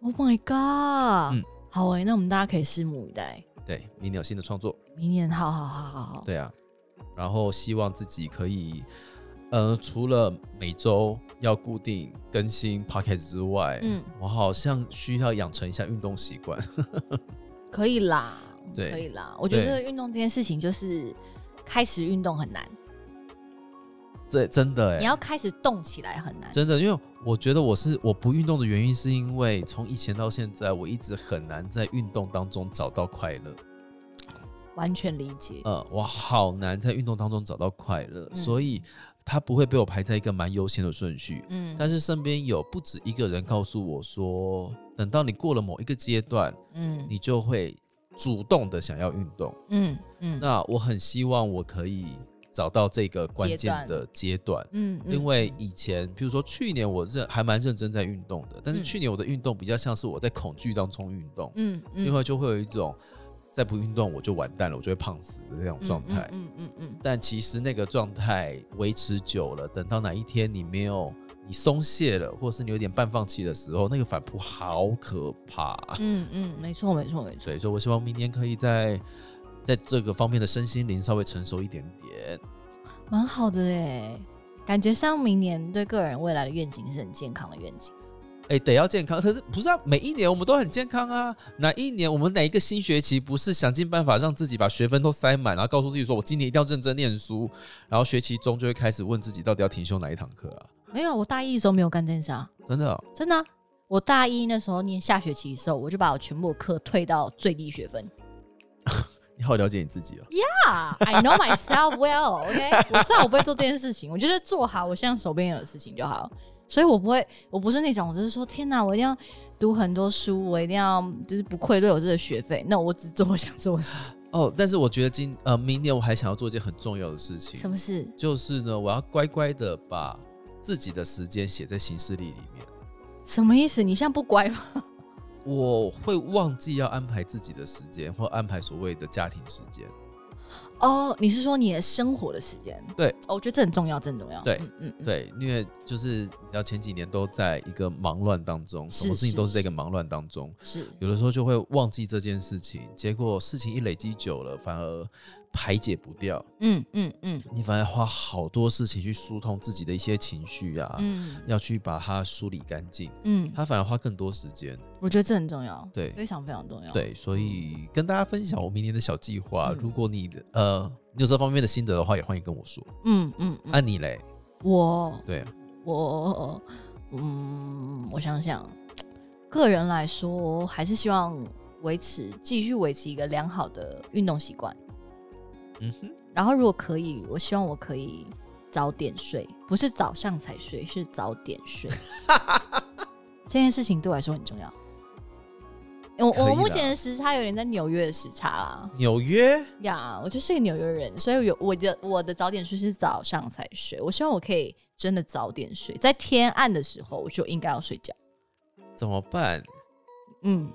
，Oh my god，嗯好诶，那我们大家可以拭目以待。对，明年有新的创作。明年好好好好好，对啊，然后希望自己可以，呃，除了每周要固定更新 podcast 之外，嗯，我好像需要养成一下运动习惯。*laughs* 可以啦，对可以啦。我觉得运动这件事情就是开始运动很难，这真的哎、你要开始动起来很难。真的，因为我觉得我是我不运动的原因，是因为从以前到现在，我一直很难在运动当中找到快乐。完全理解。呃，我好难在运动当中找到快乐，嗯所以它不会被我排在一个蛮优先的顺序。嗯但是身边有不止一个人告诉我说，等到你过了某一个阶段，嗯你就会主动的想要运动。嗯嗯那我很希望我可以找到这个关键的阶段。嗯，嗯因为以前，比如说去年我认还蛮认真在运动的，但是嗯去年我的运动比较像是我在恐惧当中运动，嗯嗯因为就会有一种再不运动我就完蛋了，我就会胖死的这种状态。嗯嗯嗯嗯但其实那个状态维持久了，等到哪一天你没有你松懈了，或是你有点半放弃的时候，那个反扑好可怕。嗯嗯，没错没错没错。所以说我希望明年可以在在这个方面的身心灵稍微成熟一点点。蛮好的哎，感觉像明年对个人未来的愿景是很健康的愿景。哎、得要健康，可是不是啊？每一年我们都很健康啊。哪一年我们哪一个新学期不是想尽办法让自己把学分都塞满，然后告诉自己说我今年一定要认真念书，然后学期中就会开始问自己到底要停修哪一堂课啊？没有，我大一的时候没有干这件事啊，真的哦、真的啊、我大一那时候念下学期的时候，我就把我全部的课退到最低学分。*laughs* 你好了解你自己哦。Yeah, I know myself well，OK，、我知道我不会做这件事情，我就是做好我现在手边有的事情就好。所以我不会，我不是那种，我就是说，天哪，我一定要读很多书，我一定要就是不愧对我这个学费。那我只做我想做的事情。*laughs* 哦，但是我觉得今呃明年我还想要做一件很重要的事情什，么事？就是呢，我要乖乖的把自己的时间写在行事历里面。什么意思？你现在不乖吗？我会忘记要安排自己的时间，或安排所谓的家庭时间。哦，你是说你的生活的时间？对哦，我觉得这很重要，这很重要。对嗯嗯嗯，对，因为就是你知道前几年都在一个忙乱当中，什么事情都是在一个忙乱当中，是，有的时候就会忘记这件事情，结果事情一累积久了，反而排解不掉，嗯嗯嗯你反而花好多事情去疏通自己的一些情绪啊，嗯要去把它梳理干净，嗯，他反而花更多时间。我觉得这很重要，对非常非常重要。，对，所以跟大家分享我明年的小计划。嗯如果你的呃你有这方面的心得的话，也欢迎跟我说。嗯嗯嗯，那、你嘞？我对啊，我嗯，我想想，个人来说，还是希望维持继续维持一个良好的运动习惯。嗯哼，然后，如果可以，我希望我可以早点睡，不是早上才睡，是早点睡。*laughs* 这件事情对我来说很重要。我我目前的时差有点在纽约的时差啦，纽约呀我就是一个纽约人，所以有我的我的早点睡是早上才睡。我希望我可以真的早点睡，在天暗的时候我就应该要睡觉。怎么办？嗯，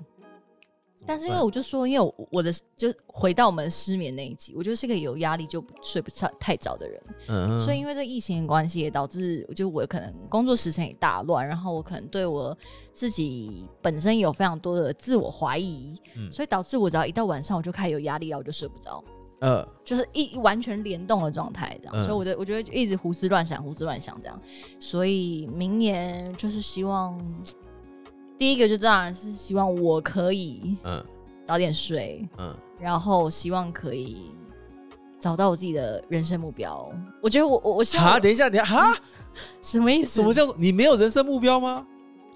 但是因为我就说，因为我我的就回到我们失眠那一集，我就是个有压力就睡不太太早的人，嗯所以因为这疫情的关系，也导致就我可能工作时程也大乱，然后我可能对我自己本身有非常多的自我怀疑，嗯所以导致我只要一到晚上我就开始有压力，然后我就睡不着。呃。就是一完全联动的状态，这样，嗯所以我的我觉得就一直胡思乱想，胡思乱想这样，所以明年就是希望，第一个就当然是希望我可以嗯早点睡，嗯，然后希望可以找到我自己的人生目标。我觉得我我我希望哈，我等一下，等一下，哈，什么意思？什么叫做你没有人生目标吗？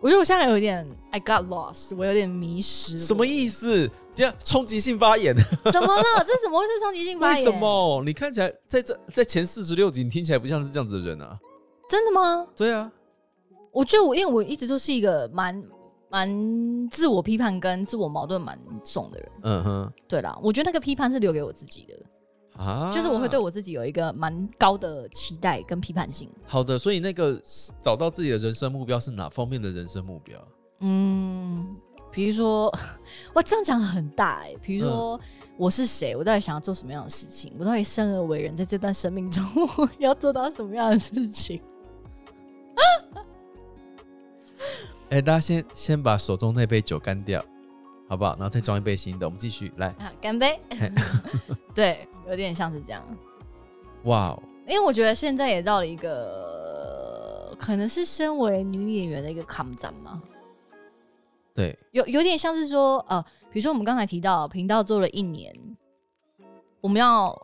我觉得我现在有点 I got lost，我有点迷失。什么意思？这样冲击性发言？*laughs* 怎么了？这怎么会是冲击性发为言？什么？你看起来在这在前四十六集，你听起来不像是这样子的人啊？真的吗？对啊，我觉得我因为我一直都是一个蛮蛮自我批判跟自我矛盾蛮重的人。嗯哼，对啦，我觉得那个批判是留给我自己的，啊，就是我会对我自己有一个蛮高的期待跟批判性。好的，所以那个找到自己的人生目标是哪方面的人生目标？嗯，比如说，*laughs* 哇，这样讲很大哎、比如说。我是谁？我到底想要做什么样的事情？我到底生而为人，在这段生命中，*laughs* 我要做到什么样的事情？哎、大家先先把手中那杯酒干掉，好不好？然后再装一杯新的，我们继续来。啊，干杯！*laughs* 对，有点像是这样。哇哦，因为我觉得现在也到了一个，可能是身为女演员的一个抗战嘛，对，有有点像是说，呃，比如说我们刚才提到频道做了一年，我们要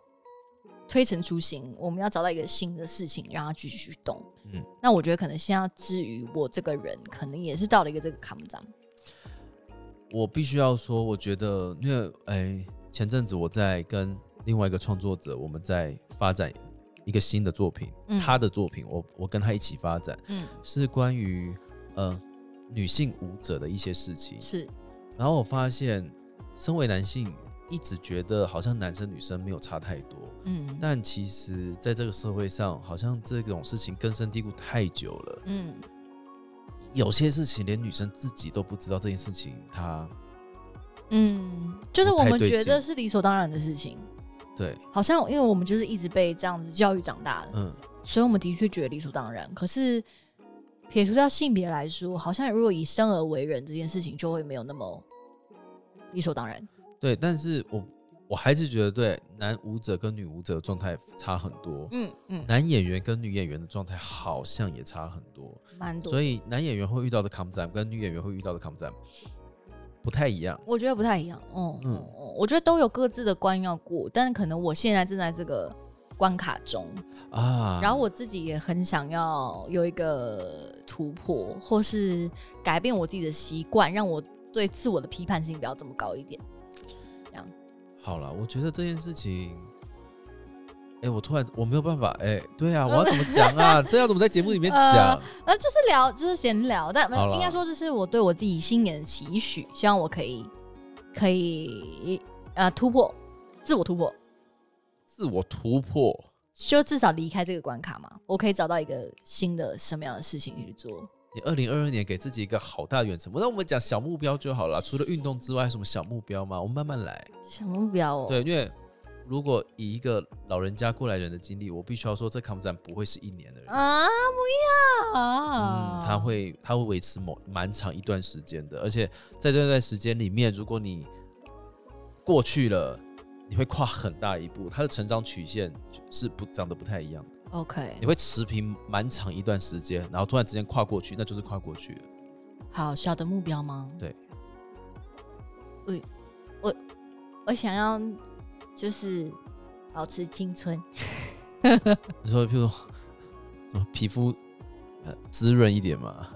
推陈出新，我们要找到一个新的事情让它继续去动。嗯嗯，那我觉得可能现在至于我这个人，可能也是到了一个这个抗战。我必须要说，我觉得，因为哎，前阵子我在跟另外一个创作者，我们在发展一个新的作品，嗯他的作品，我我跟他一起发展，嗯，是关于呃女性舞者的一些事情。是，然后我发现，身为男性，一直觉得好像男生女生没有差太多，嗯但其实在这个社会上，好像这种事情根深蒂固太久了。嗯，有些事情连女生自己都不知道这件事情，她嗯，就是我们觉得是理所当然的事情，对，好像因为我们就是一直被这样子教育长大的，嗯，所以我们的确觉得理所当然。可是撇除掉性别来说，好像如果以生而为人这件事情，就会没有那么理所当然。对。但是我我还是觉得，对男舞者跟女舞者状态差很多，嗯嗯，男演员跟女演员的状态好像也差很多，蛮多。所以男演员会遇到的抗战跟女演员会遇到的抗战不太一样。我觉得不太一样。哦、嗯我觉得都有各自的关要过，但是可能我现在正在这个关卡中，啊，然后我自己也很想要有一个突破，或是改变我自己的习惯，让我对自我的批判性不要这么高一点。好了，我觉得这件事情，哎、我突然我没有办法，哎、对啊，我要怎么讲啊？*laughs* 这要怎么在节目里面讲？呃，*laughs* 就是聊，就是闲聊，但应该说这是我对我自己新年的期许，希望我可以可以呃突破，自我突破，自我突破，就至少离开这个关卡嘛，我可以找到一个新的什么样的事情去做。你二零二二年给自己一个好大的远程，那我们讲小目标就好了。除了运动之外，什么小目标吗？我们慢慢来。小目标哦，对，因为如果以一个老人家过来人的经历，我必须要说，这抗战不会是一年的人。啊，不要啊，嗯，他会他会维持某蛮长一段时间的，而且在这段时间里面，如果你过去了，你会跨很大一步，他的成长曲线是不长得不太一样的，OK，你会持平蛮长一段时间，然后突然之间跨过去，那就是跨过去了。好小的目标吗？对，我我我想要就是保持青春，*laughs* 你说，譬如说皮肤呃滋润一点嘛？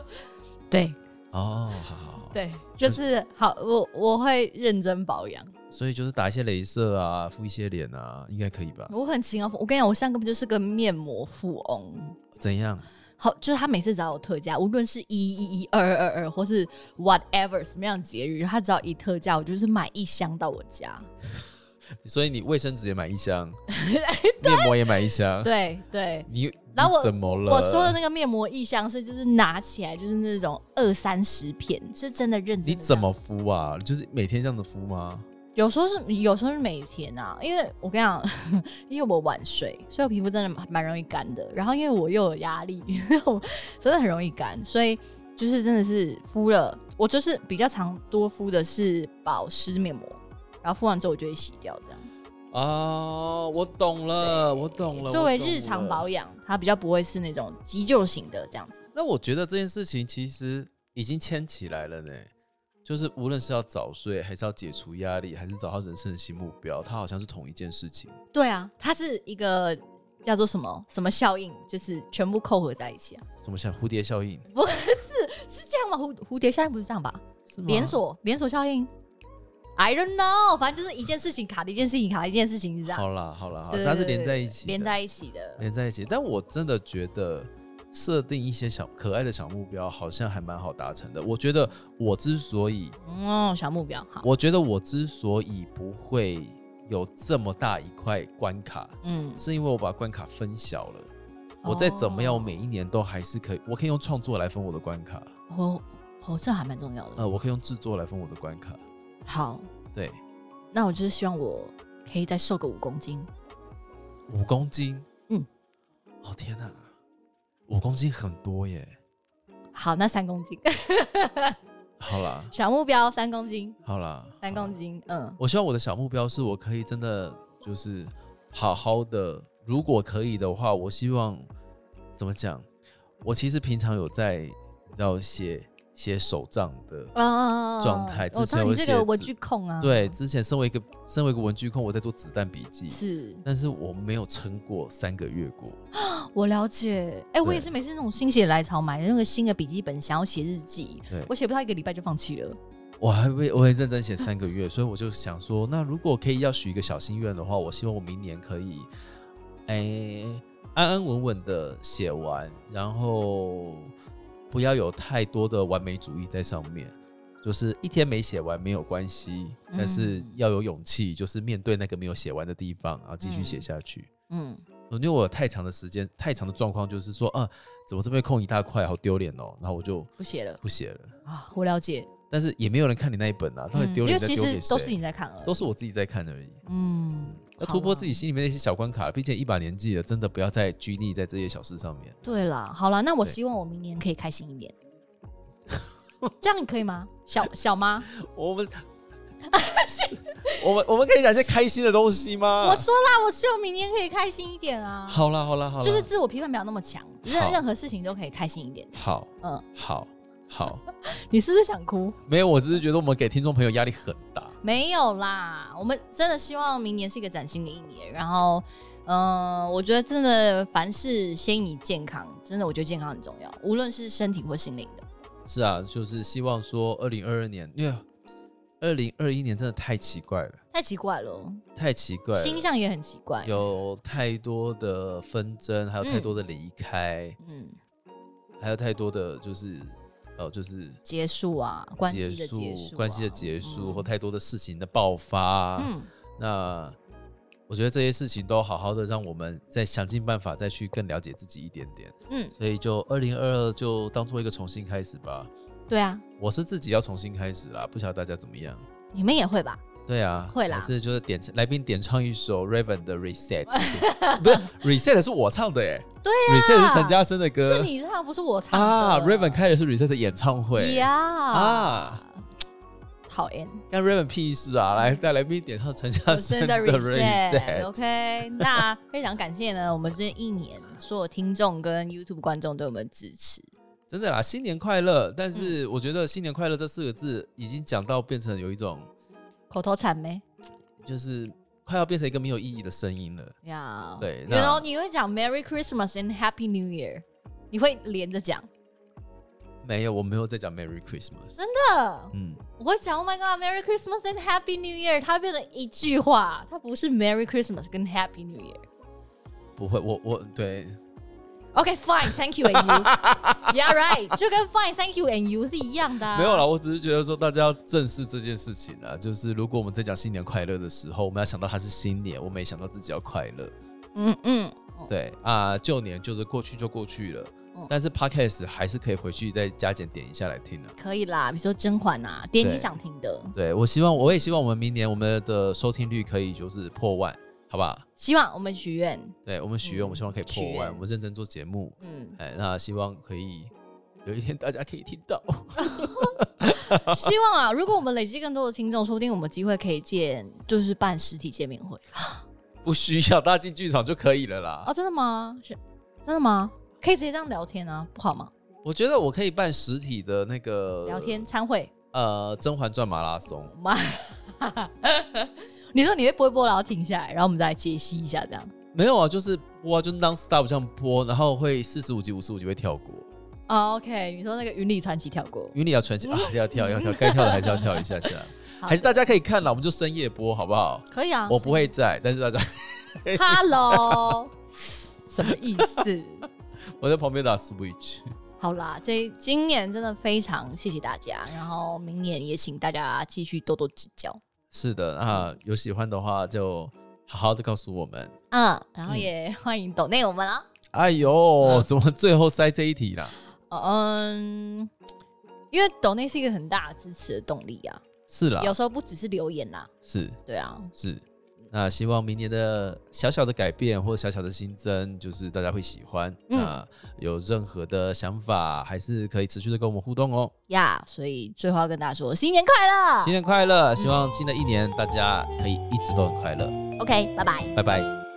对哦，好好好，对，就是好，我我会认真保养。所以就是打一些镭射啊，敷一些脸啊，应该可以吧？我很勤啊，我跟你讲，我现在根本就是个面膜富翁。怎样？好，就是他每次只要有特价，无论是一一一、二二二，或是 whatever 什么样的节日，他只要一特价，我就是买一箱到我家。*laughs* 所以你卫生纸也买一箱，*laughs* 面膜也买一箱，对对，你然后我怎么了？我说的那个面膜一箱是就是拿起来就是那种二三十片，是真的认真的。你怎么？敷啊？就是每天这样子敷吗？有时候是有时候是每天啊，因为我跟你讲，*laughs* 因为我晚睡，所以我皮肤真的蛮蛮容易干的。然后因为我又有压力，*laughs* 我真的很容易干，所以就是真的是敷了，我就是比较常多敷的是保湿面膜，然后敷完之后我就会洗掉，这样哦，我懂了，我懂了。作为日常保养，它比较不会是那种急救型的这样子。那我觉得这件事情其实已经牵起来了呢。就是无论是要早睡，还是要解除压力，还是找到人生的新目标，它好像是同一件事情。对啊，它是一个叫做什么什么效应，就是全部扣合在一起啊。什么像蝴蝶效应？不是是这样吗？蝴蝴蝶效应不是这样吧？连锁连锁效应，I don't know，反正就是一件事情卡了一件事情卡了一件事情是这样，好啦，好啦，好对啦，它是连在一起，连在一起的。连在一起。但我真的觉得设定一些小可爱的小目标，好像还蛮好达成的。我觉得我之所以，哦，小目标好，我觉得我之所以不会有这么大一块关卡，嗯，是因为我把关卡分小了。我再怎么样，我每一年都还是可以，我可以用创作来分我的关卡，哦哦，这还蛮重要的。呃，我可以用制作来分我的关卡。好，对，那我就是希望我可以再瘦个五公斤。五公斤，嗯，哦天哪、五公斤很多耶。好，那三公斤。*laughs* 好啦，小目标三公斤，好啦，三公斤，嗯我希望我的小目标是我可以真的就是好好的，如果可以的话，我希望怎么讲？我其实平常有在你知道写写手账的。啊状态之我知道前我写你这个文具控啊，对，，之前身为一个身为一个文具控，我在做子弹笔记，是但是我没有撑过三个月过。*gasps* 我了解。哎、我也是每次那种心血来潮买那个新的笔记本，想要写日记，对我写不到一个礼拜就放弃了。我还会我会认真写三个月，*laughs* 所以我就想说，那如果可以要许一个小心愿的话，我希望我明年可以，哎、安安稳稳的写完，然后不要有太多的完美主义在上面。就是一天没写完没有关系，但是嗯要有勇气，就是面对那个没有写完的地方，然后继续写嗯下去。嗯，因为我有太长的时间、太长的状况，就是说，啊，怎么这边空一大块，好丢脸哦，然后我就不写了不写了。啊，我了解。但是也没有人看你那一本啊，到底嗯丢脸再因为其实？都是你在看而已，都是我自己在看而已。嗯，要突破自己心里面那些小关卡，毕竟一把年纪了，真的不要再拘泥在这些小事上面。对啦，好了，那我希望我明年可以开心一点，*laughs* 这样你可以吗？小小吗，我们，*laughs* 我们我们可以讲些开心的东西吗？我说啦，我希望明年可以开心一点啊。好啦好啦好啦，就是自我批判不要那么强，任任何事情都可以开心一点。好嗯，好好，*laughs* 你是不是想哭？没有，我只是觉得我们给听众朋友压力很大。没有啦，我们真的希望明年是一个崭新的一年。然后，嗯、我觉得真的凡事先以健康，真的我觉得健康很重要，无论是身体或心灵的。是啊，就是希望说二零二二年，因为二零二一年真的太奇怪了，太奇怪了，太奇怪了，星象也很奇怪。有太多的纷争，还有太多的离开，嗯，还有太多的就是呃，就是结束啊，关系的结结束啊、关系的结束，嗯或太多的事情的爆发。嗯，那我觉得这些事情都好好的，让我们再想尽办法再去更了解自己一点点。嗯，所以就二零二二就当做一个重新开始吧。对啊，我是自己要重新开始啦，不晓得大家怎么样。你们也会吧？对啊，会啦还是就是点来宾点唱一首 Raven 的 Reset，不是 *laughs* Reset 是我唱的哎，对呀、Reset 是陈嘉生的歌是你唱，不是我唱的啊，Raven 开的是 Reset 的演唱会呀啊，讨厌。干 Raven 屁事啊！来，再来宾点唱陈嘉生的 Reset。reset，OK、那非常感谢呢，我们这一年所有听众跟 YouTube 观众对我们的支持。真的啦，新年快乐！但嗯是我觉得“新年快乐”这四个字已经讲到变成有一种，口头禅没就是快要变成一个没有意义的声音了。呀？对然后那你会讲 Merry Christmas and Happy New Year，你会连着讲。没有，我没有在讲 Merry Christmas。真的，嗯，我会讲 Oh my God，Merry Christmas and Happy New Year，它变成一句话，它不是 Merry Christmas 跟 Happy New Year。不会，我我对 OK，fine，Thank you and you，Yeah right，就跟 Fine，Thank you and you 是一样的、啊。没有啦，我只是觉得说大家要正视这件事情啦。就是如果我们在讲新年快乐的时候，我们要想到它是新年，我们也想到自己要快乐。嗯嗯，对啊，旧年就是过去就过去了，嗯但是 Podcast 还是可以回去再加减点一下来听的。可以啦，比如说甄嬛啊，点你想听的。对我希望，我也希望我们明年我们的收听率可以就是破万，好不好？希望我们许愿，对我们许愿，嗯我们希望可以破万，我们认真做节目，嗯，哎，那希望可以有一天大家可以听到。*laughs* 希望啊，如果我们累积更多的听众，说不定我们有机会可以见，就是办实体见面会 *gasps* 不需要大家进剧场就可以了啦。哦，真的吗？是真的吗？可以直接这样聊天啊，不好吗？我觉得我可以办实体的那个聊天参会，呃，《甄嬛传》马拉松。*laughs* 妈，你说你会播一播，然后停下来，然后我们再来解析一下，这样。没有啊，就是播啊，就 non stop 这样播，然后会四十五集、五十五集会跳过。哦，OK，你说那个云里传奇跳过，云里要传奇啊，*laughs* 要跳要跳，该跳的还是要跳一下下。好还是大家可以看了，我们就深夜播好不好？可以啊，我不会在，但是大家 *laughs* Hello，*laughs* 什么意思？我在旁边打 Switch。好啦，这今年真的非常谢谢大家，然后明年也请大家继续多多指教。是的，那有喜欢的话就好好的告诉我们。嗯，然后嗯。也欢迎抖内我们啦。哎呦，怎么最后塞这一题啦？嗯，因为抖内是一个很大的支持的动力啊，是啦，有时候不只是留言啦，是。对啊，是，那希望明年的小小的改变或小小的新增，就是大家会喜欢。嗯那有任何的想法，还是可以持续的跟我们互动哦。呀所以最后要跟大家说新年快乐新年快乐！希望新的一年大家可以一直都很快乐。，OK，拜拜。拜拜。